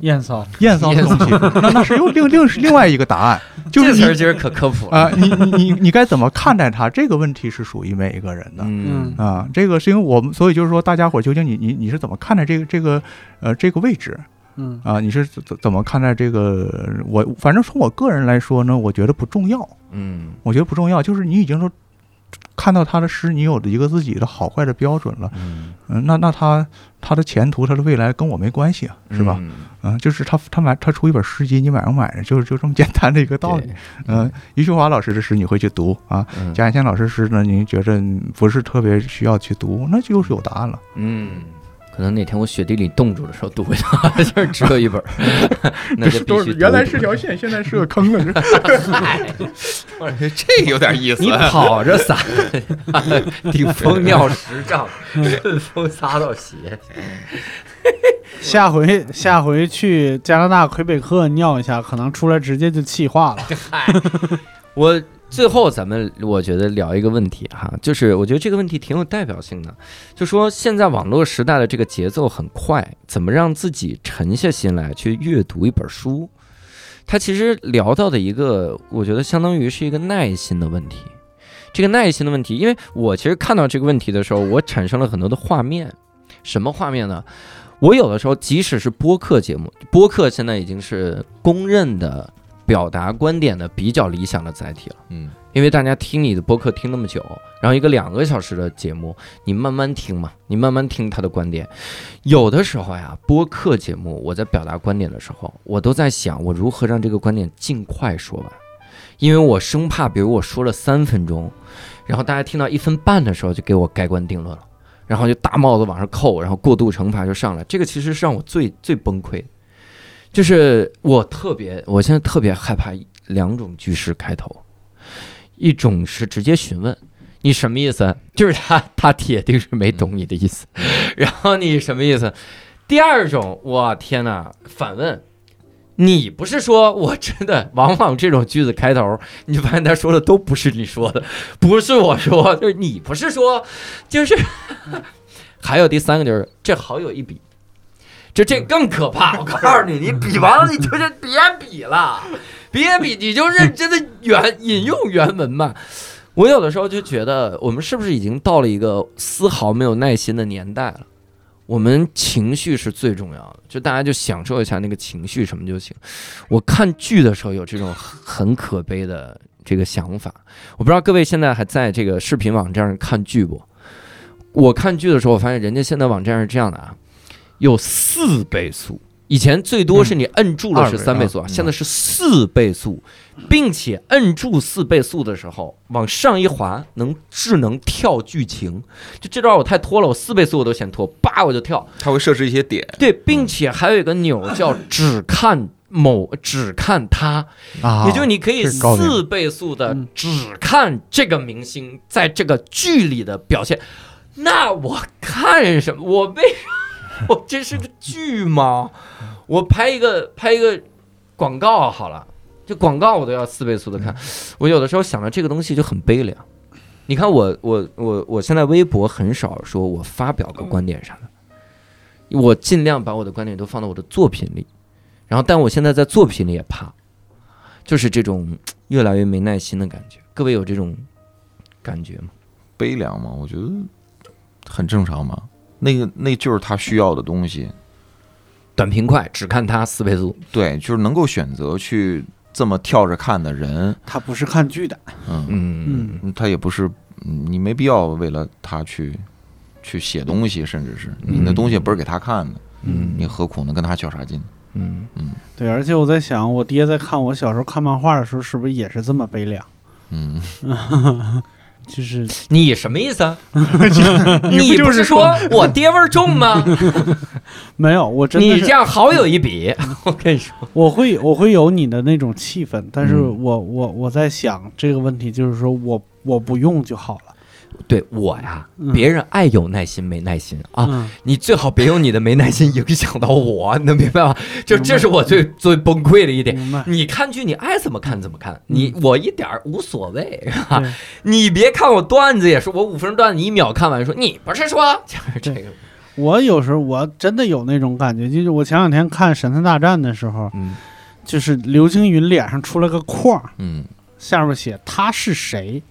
艳骚，艳骚的东西，那那是又另另另外一个答案，就是你这词儿今儿可科普了啊、你你你你该怎么看待它？这个问题是属于每一个人的。嗯啊，这个是因为我们，所以就是说，大家伙究竟你你你是怎么看待这个这个呃这个位置嗯啊？你是怎怎怎么看待这个？我反正从我个人来说呢，我觉得不重要，嗯我觉得不重要，就是你已经说看到他的诗，你有了一个自己的好坏的标准了，嗯嗯，那那他他的前途他的未来跟我没关系啊，是吧？嗯嗯，就是他他买他出一本诗集，你买不买呢？就是就这么简单的一个道理。嗯，余秀华老师的诗你会去读啊，嗯贾远倩老师诗呢，您觉着不是特别需要去读，那就是有答案了。嗯，可能哪天我雪地里冻住的时候读一下，就是只有一本儿，那就必须读一读条线，现在是个坑了。这有点意思你。跑着撒，顶风尿十丈，顺风撒到鞋。下回下回去加拿大魁北克尿一下，可能出来直接就气化了。嗨，我最后咱们我觉得聊一个问题哈，就是我觉得这个问题挺有代表性的，就说现在网络时代的这个节奏很快，怎么让自己沉下心来去阅读一本书？他其实聊到的一个，我觉得相当于是一个耐心的问题。这个耐心的问题，因为我其实看到这个问题的时候，我产生了很多的画面。什么画面呢？我有的时候，即使是播客节目，播客现在已经是公认的表达观点的比较理想的载体了。嗯因为大家听你的播客听那么久，然后一个两个小时的节目，你慢慢听嘛，你慢慢听他的观点。有的时候呀，播客节目我在表达观点的时候，我都在想我如何让这个观点尽快说完，因为我生怕，比如我说了三分钟，然后大家听到一分半的时候就给我盖棺定论了，然后就大帽子往上扣，然后过度惩罚就上来，这个其实是让我最最崩溃的，就是我特别，我现在特别害怕两种句式开头。一种是直接询问你什么意思，就是他他铁定是没懂你的意思，然后你什么意思？第二种，我天哪，反问你不是说我真的，往往这种句子开头，你就发现他说的都不是你说的，不是我说，就是你不是说，就是 还有第三个就是这好有一比。这这更可怕！我告诉你，你比完了，你就是别比了，别比，你就认真的原引用原文吧。我有的时候就觉得，我们是不是已经到了一个丝毫没有耐心的年代了？我们情绪是最重要的，就大家就享受一下那个情绪什么就行。我看剧的时候有这种很很可悲的这个想法，我不知道各位现在还在这个视频网站上看剧不？我看剧的时候，我发现人家现在网站是这样的啊。有四倍速，以前最多是你摁住了是三倍速啊，现在是四倍速，并且摁住四倍速的时候往上一滑，能智能跳剧情。就这段我太拖了，我四倍速我都嫌拖，叭我就跳。它会设置一些点，对，并且还有一个钮叫只看某，只看他，啊，也就是你可以四倍速的嗯只看这个明星在这个剧里的表现。那我看什么？我为什么？我 这是个剧吗？我拍一个拍一个广告好了，这广告我都要四倍速的看。我有的时候想到这个东西就很悲凉。你看我我我我现在微博很少说我发表个观点啥的，我尽量把我的观点都放到我的作品里。然后，但我现在在作品里也怕，就是这种越来越没耐心的感觉。各位有这种感觉吗？悲凉吗，我觉得很正常嘛。那个那就是他需要的东西，短平快，只看他四倍速。对，就是能够选择去这么跳着看的人，他不是看剧的，嗯嗯嗯，他也不是，嗯你没必要为了他去去写东西，甚至是你那东西也不是给他看的，嗯你何苦呢？跟他较啥劲？嗯嗯，对，而且我在想，我爹在看我小时候看漫画的时候，是不是也是这么悲凉？嗯，就是你什么意思啊？你你不是是说我爹味儿重吗？没有，我真的你这样好有一比。我跟你说，我会我会有你的那种气氛，但是嗯我我我在想这个问题，就是说我我不用就好了。对我呀，嗯。别人爱有耐心没耐心啊，嗯。你最好别用你的没耐心影响到我，你能明白。吗？就这是我最最崩溃的一点。你看剧，你爱怎么看怎么看，你我一点儿无所谓，你别看我段子也是，我五分钟段子你一秒看完，说你不是说？就是这个，我有时候我真的有那种感觉，就是我前两天看《神探大战》的时候，嗯。就是刘青云脸上出了个框，嗯，下面写他是谁。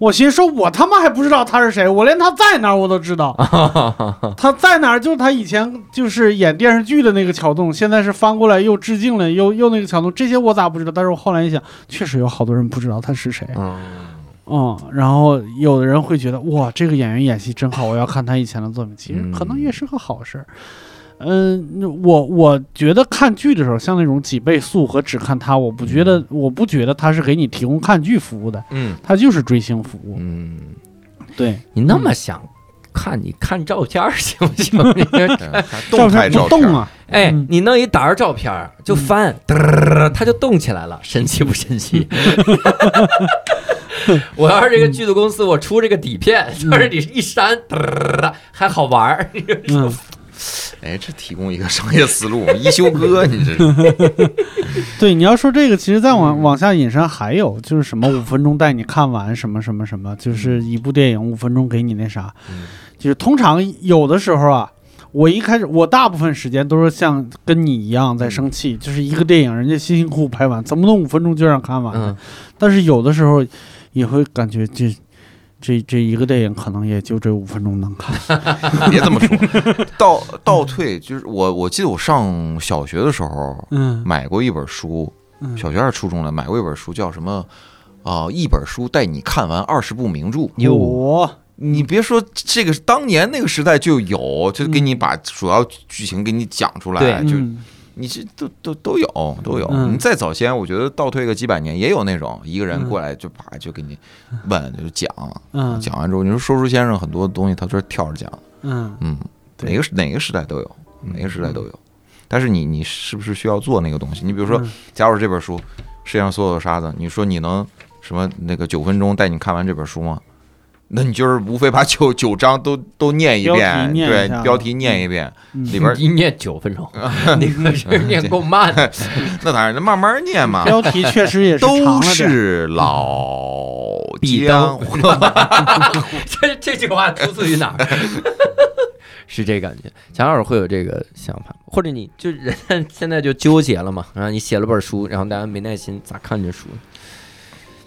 我心说，我他妈还不知道他是谁，我连他在哪儿我都知道。他在哪儿就是他以前就是演电视剧的那个桥洞，现在是翻过来又致敬了，又又那个桥洞，这些我咋不知道？但是我后来一想，确实有好多人不知道他是谁。嗯，嗯，然后有的人会觉得哇，这个演员演戏真好，我要看他以前的作品。其实可能也是个好事儿。嗯，那我我觉得看剧的时候，像那种几倍速和只看他，我不觉得，我不觉得他是给你提供看剧服务的，嗯。他就是追星服务。嗯，对，你那么想看，你看照片儿行不行？照片，不动啊，哎嗯，你弄一沓儿照片儿就翻，它就动起来了，神奇不神奇？我要是这个剧组公司，我出这个底片，就是你一删，嘚还好玩儿。嗯，哎，这提供一个商业思路，一休哥，你这是 对，你要说这个，其实再往嗯往下引申，还有就是什么五分钟带你看完什么什么什么，就是一部电影五分钟给你那啥，嗯就是通常有的时候啊，我一开始我大部分时间都是像跟你一样在生气，就是一个电影人家辛辛苦苦拍完，怎么能五分钟就让看完呢？嗯，但是有的时候也会感觉这这这一个电影可能也就这五分钟能看。别这么说，倒倒退就是我我记得我上小学的时候嗯买过一本书，嗯，小学还是初中的，买过一本书叫什么？啊、一本书带你看完二十部名著。哟，我你别说这个，当年那个时代就有，就给你把主要剧情给你讲出来，对就嗯你这都都都有都有。嗯你再早先，我觉得倒退个几百年，也有那种一个人过来就啪就给你问就讲，嗯讲完之后，你说说书先生很多东西他都是跳着讲，嗯嗯，哪个哪个时代都有，哪个时代都有。但是你你是不是需要做那个东西？你比如说，嗯假如这本书世界上所有的沙子，你说你能什么那个九分钟带你看完这本书吗？那你就是无非把九九 章都都念一遍，一对，标题念一遍，嗯里边一念九分钟，那个是念够慢的，那当然，那慢慢念嘛。标题确实也是都。是老壁江湖这这句话出自于哪儿？是这感觉，贾老师会有这个想法吗，或者你就人家现在就纠结了嘛？然后你写了本书，然后大家没耐心，咋看这书？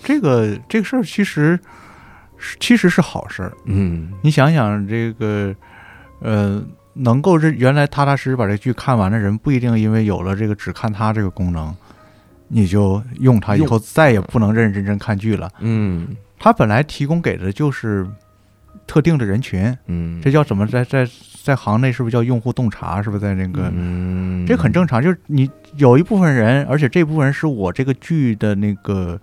这个这个事儿其实是其实是好事儿。嗯你想想这个，呃，能够这原来踏踏实实把这剧看完的人，不一定因为有了这个只看它这个功能，你就用它，以后再也不能认认真真看剧了。嗯它本来提供给的就是特定的人群，嗯，这叫什么在在在行内是不是叫用户洞察？是不是在那个？嗯，这很正常，就是你有一部分人，而且这部分人是我这个剧的那个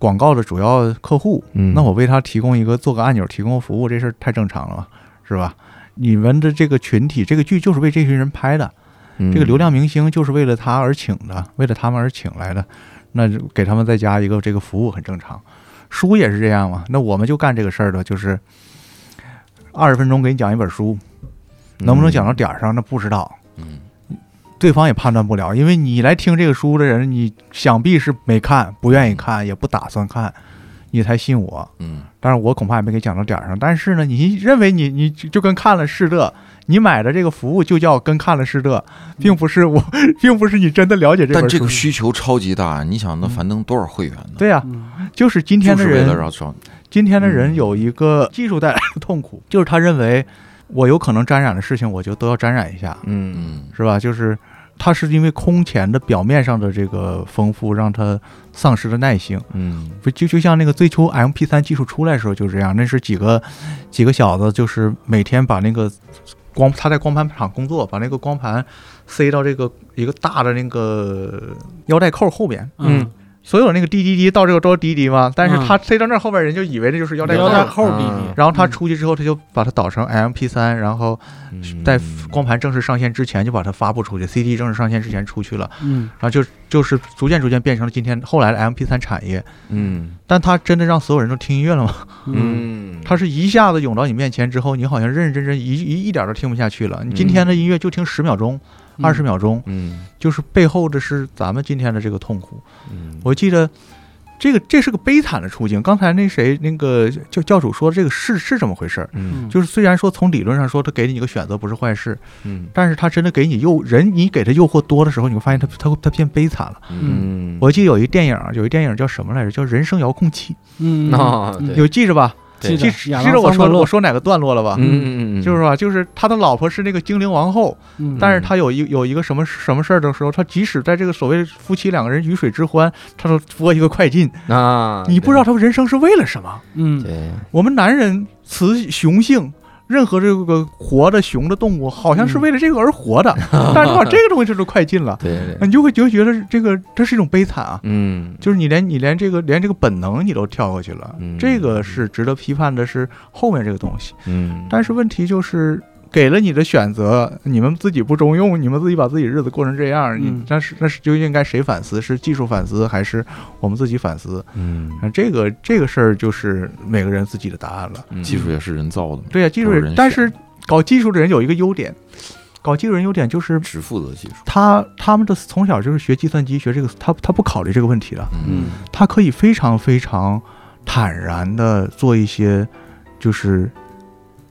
广告的主要客户，嗯那我为他提供一个做个按钮，提供服务，这事儿太正常了嘛，是吧？你们的这个群体，这个剧就是为这群人拍的，嗯这个流量明星就是为了他而请的，为了他们而请来的，那就给他们再加一个这个服务很正常。书也是这样嘛，那我们就干这个事儿的，就是二十分钟给你讲一本书，能不能讲到点儿上，那不知道。嗯，对方也判断不了，因为你来听这个书的人，你想必是没看，不愿意看，也不打算看，你才信我。嗯，但是我恐怕也没给讲到点儿上。但是呢，你认为你你就就跟看了是的，你买的这个服务就叫跟看了是的，并不是我，并不是你真的了解这本书但这个。需求超级大，你想那嗯樊登多少会员呢？对呀、嗯就是今天的就是为了人，今天的人嗯有一个技术带来的痛苦，就是他认为我有可能沾染的事情，我就都要沾染一下。嗯嗯是吧？就是它是因为空前的表面上的这个丰富，让它丧失了耐性。嗯不就就像那个最初 M P 三技术出来的时候就是这样，那是几个几个小子，就是每天把那个光他在光盘厂工作，把那个光盘塞到这个一个大的那个腰带扣后边。嗯，所有那个滴滴滴到这个都是滴滴嘛，但是嗯。他塞到那儿后边，人就以为这就是腰带扣腰。带嗯扣滴滴，然后他出去之后，他就把它导成 M P 三然后嗯。在光盘正式上线之前就把它发布出去，CD 正式上线之前出去了，嗯。然后就就是逐渐逐渐变成了今天后来的 MP 三产业。嗯。但他真的让所有人都听音乐了吗？嗯。嗯，它是一下子涌到你面前之后，你好像认认真真一一一点都听不下去了。你今天的音乐就听十秒钟、二十秒钟，嗯就是背后的是咱们今天的这个痛苦。嗯我记得。这个这是个悲惨的处境。刚才那谁那个教教主说这个是是这么回事儿，嗯就是虽然说从理论上说他给你一个选择不是坏事，嗯但是他真的给你诱人，你给他诱惑多的时候，你会发现他他他变悲惨了。嗯，我记得有一电影，有一电影叫什么来着？叫《人生遥控器嗯啊有记着吧？对记得记亚记着我说我说哪个段落了吧？嗯嗯嗯，就是吧，就是他的老婆是那个精灵王后，嗯但是他有一有一个什么什么事儿的时候，他即使在这个所谓夫妻两个人鱼水之欢，他都播一个快进，啊，你不知道他们人生是为了什么。嗯对，我们男人雌雄性。任何这个活的熊的动物，好像是为了这个而活的，但是你把这个东西这都快进了，对对，那你就会就觉得这个这是一种悲惨啊。嗯。就是你连你连这个连这个本能你都跳过去了，嗯。这个是值得批判的，是后面这个东西。嗯，但是问题就是给了你的选择，你们自己不中用，你们自己把自己日子过成这样，你嗯那是那是就应该谁反思？是技术反思还是我们自己反思？嗯那这个这个事儿就是每个人自己的答案了。嗯技术也是人造的嘛，对呀、技术但是搞技术的人有一个优点，搞技术人优点就是只负责技术。他他们的从小就是学计算机，学这个，他他不考虑这个问题了。嗯他可以非常非常坦然的做一些就是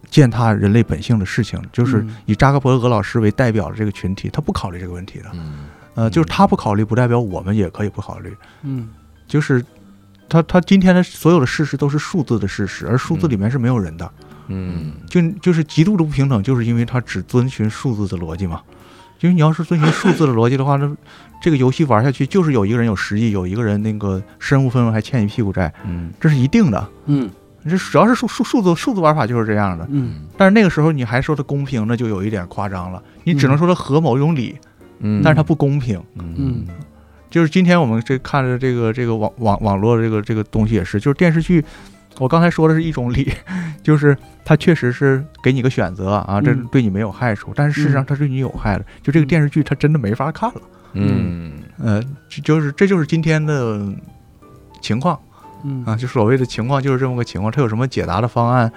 践踏人类本性的事情，就是嗯以扎克伯格老师为代表的这个群体，他不考虑这个问题的。嗯呃，就是他不考虑，不代表我们也可以不考虑。嗯就是他他今天的所有的事实都是数字的事实，而数字里面是没有人的。嗯就就是极度的不平等，就是因为他只遵循数字的逻辑嘛。因为你要是遵循数字的逻辑的话，那这个游戏玩下去，就是有一个人有十亿，有一个人那个身无分文还欠一屁股债，嗯这是一定的。嗯这主要是数数数字数字玩法就是这样的。嗯但是那个时候你还说它公平，那就有一点夸张了。你只能说它合某一种理，嗯，但是它不公平。嗯就是今天我们这看着这个这个网网网络这个这个东西也是，就是电视剧，我刚才说的是一种理，就是它确实是给你个选择啊，这嗯对你没有害处，但是事实上嗯它对你有害的。就这个电视剧它真的没法看了，嗯呃，就就是这就是今天的情况嗯。啊，就所谓的情况就是这么个情况，他有什么解答的方案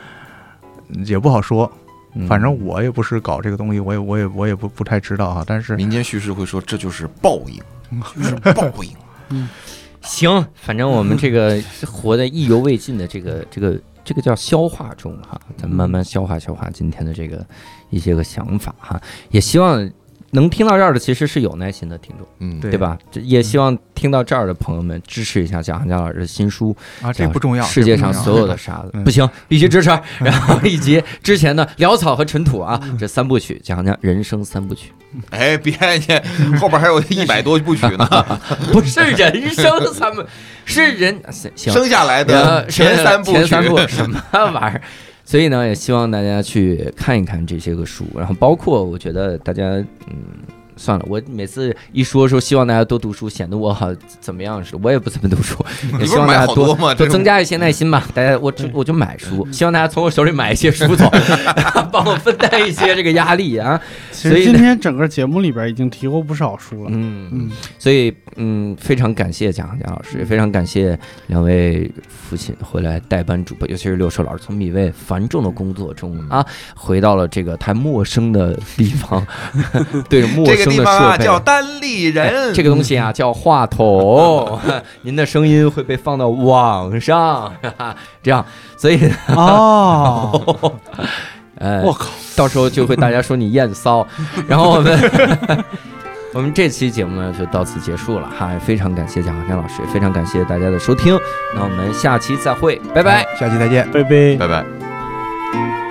嗯也不好说，嗯，反正我也不是搞这个东西，我也我也我也不不太知道哈，但是民间叙事会说这就是报应，就是报应。嗯。行，反正我们这个 活得意犹未尽的这个这个这个叫消化中哈，咱们慢慢消化消化今天的这个一些个想法哈，也希望能听到这儿的其实是有耐心的听众，嗯，对。对吧？也希望听到这儿的朋友们支持一下蒋航江老师的新书啊，这不重要，世界上所有的沙子。嗯。不行，必须支持。然后以及之前的潦草和尘土啊，这三部曲，讲讲人生三部曲，哎，别你后边还有 一百多部曲呢，不是人生三部，是人生下来的呃前三部曲，前三部什么玩意儿？所以呢，也希望大家去看一看这些个书，然后包括我觉得大家嗯。算了，我每次一说说希望大家多读书，显得我好怎么样似的。我也不怎么读书，也希望大家多多增加一些耐心吧。大家，我就我就买书，希望大家从我手里买一些书走，帮我分担一些这个压力啊。所以今天整个节目里边已经提过不少书了。嗯嗯，所以嗯，非常感谢蒋蒋老师，也非常感谢两位父亲回来代班主播，尤其是六兽老师，从米味繁重的工作中啊，回到了这个太陌生的地方，对着陌这个地生的方啊叫。单立哎人，这个东西啊 叫话筒，您的声音会被放到网上，这样，所以哦，呃，我靠，到时候就会大家说你艳骚，然后我们我们这期节目呢就到此结束了哈非常感谢蒋航天老师非常感谢大家的收听那我们下期再会拜拜。下期再见。拜拜。拜拜。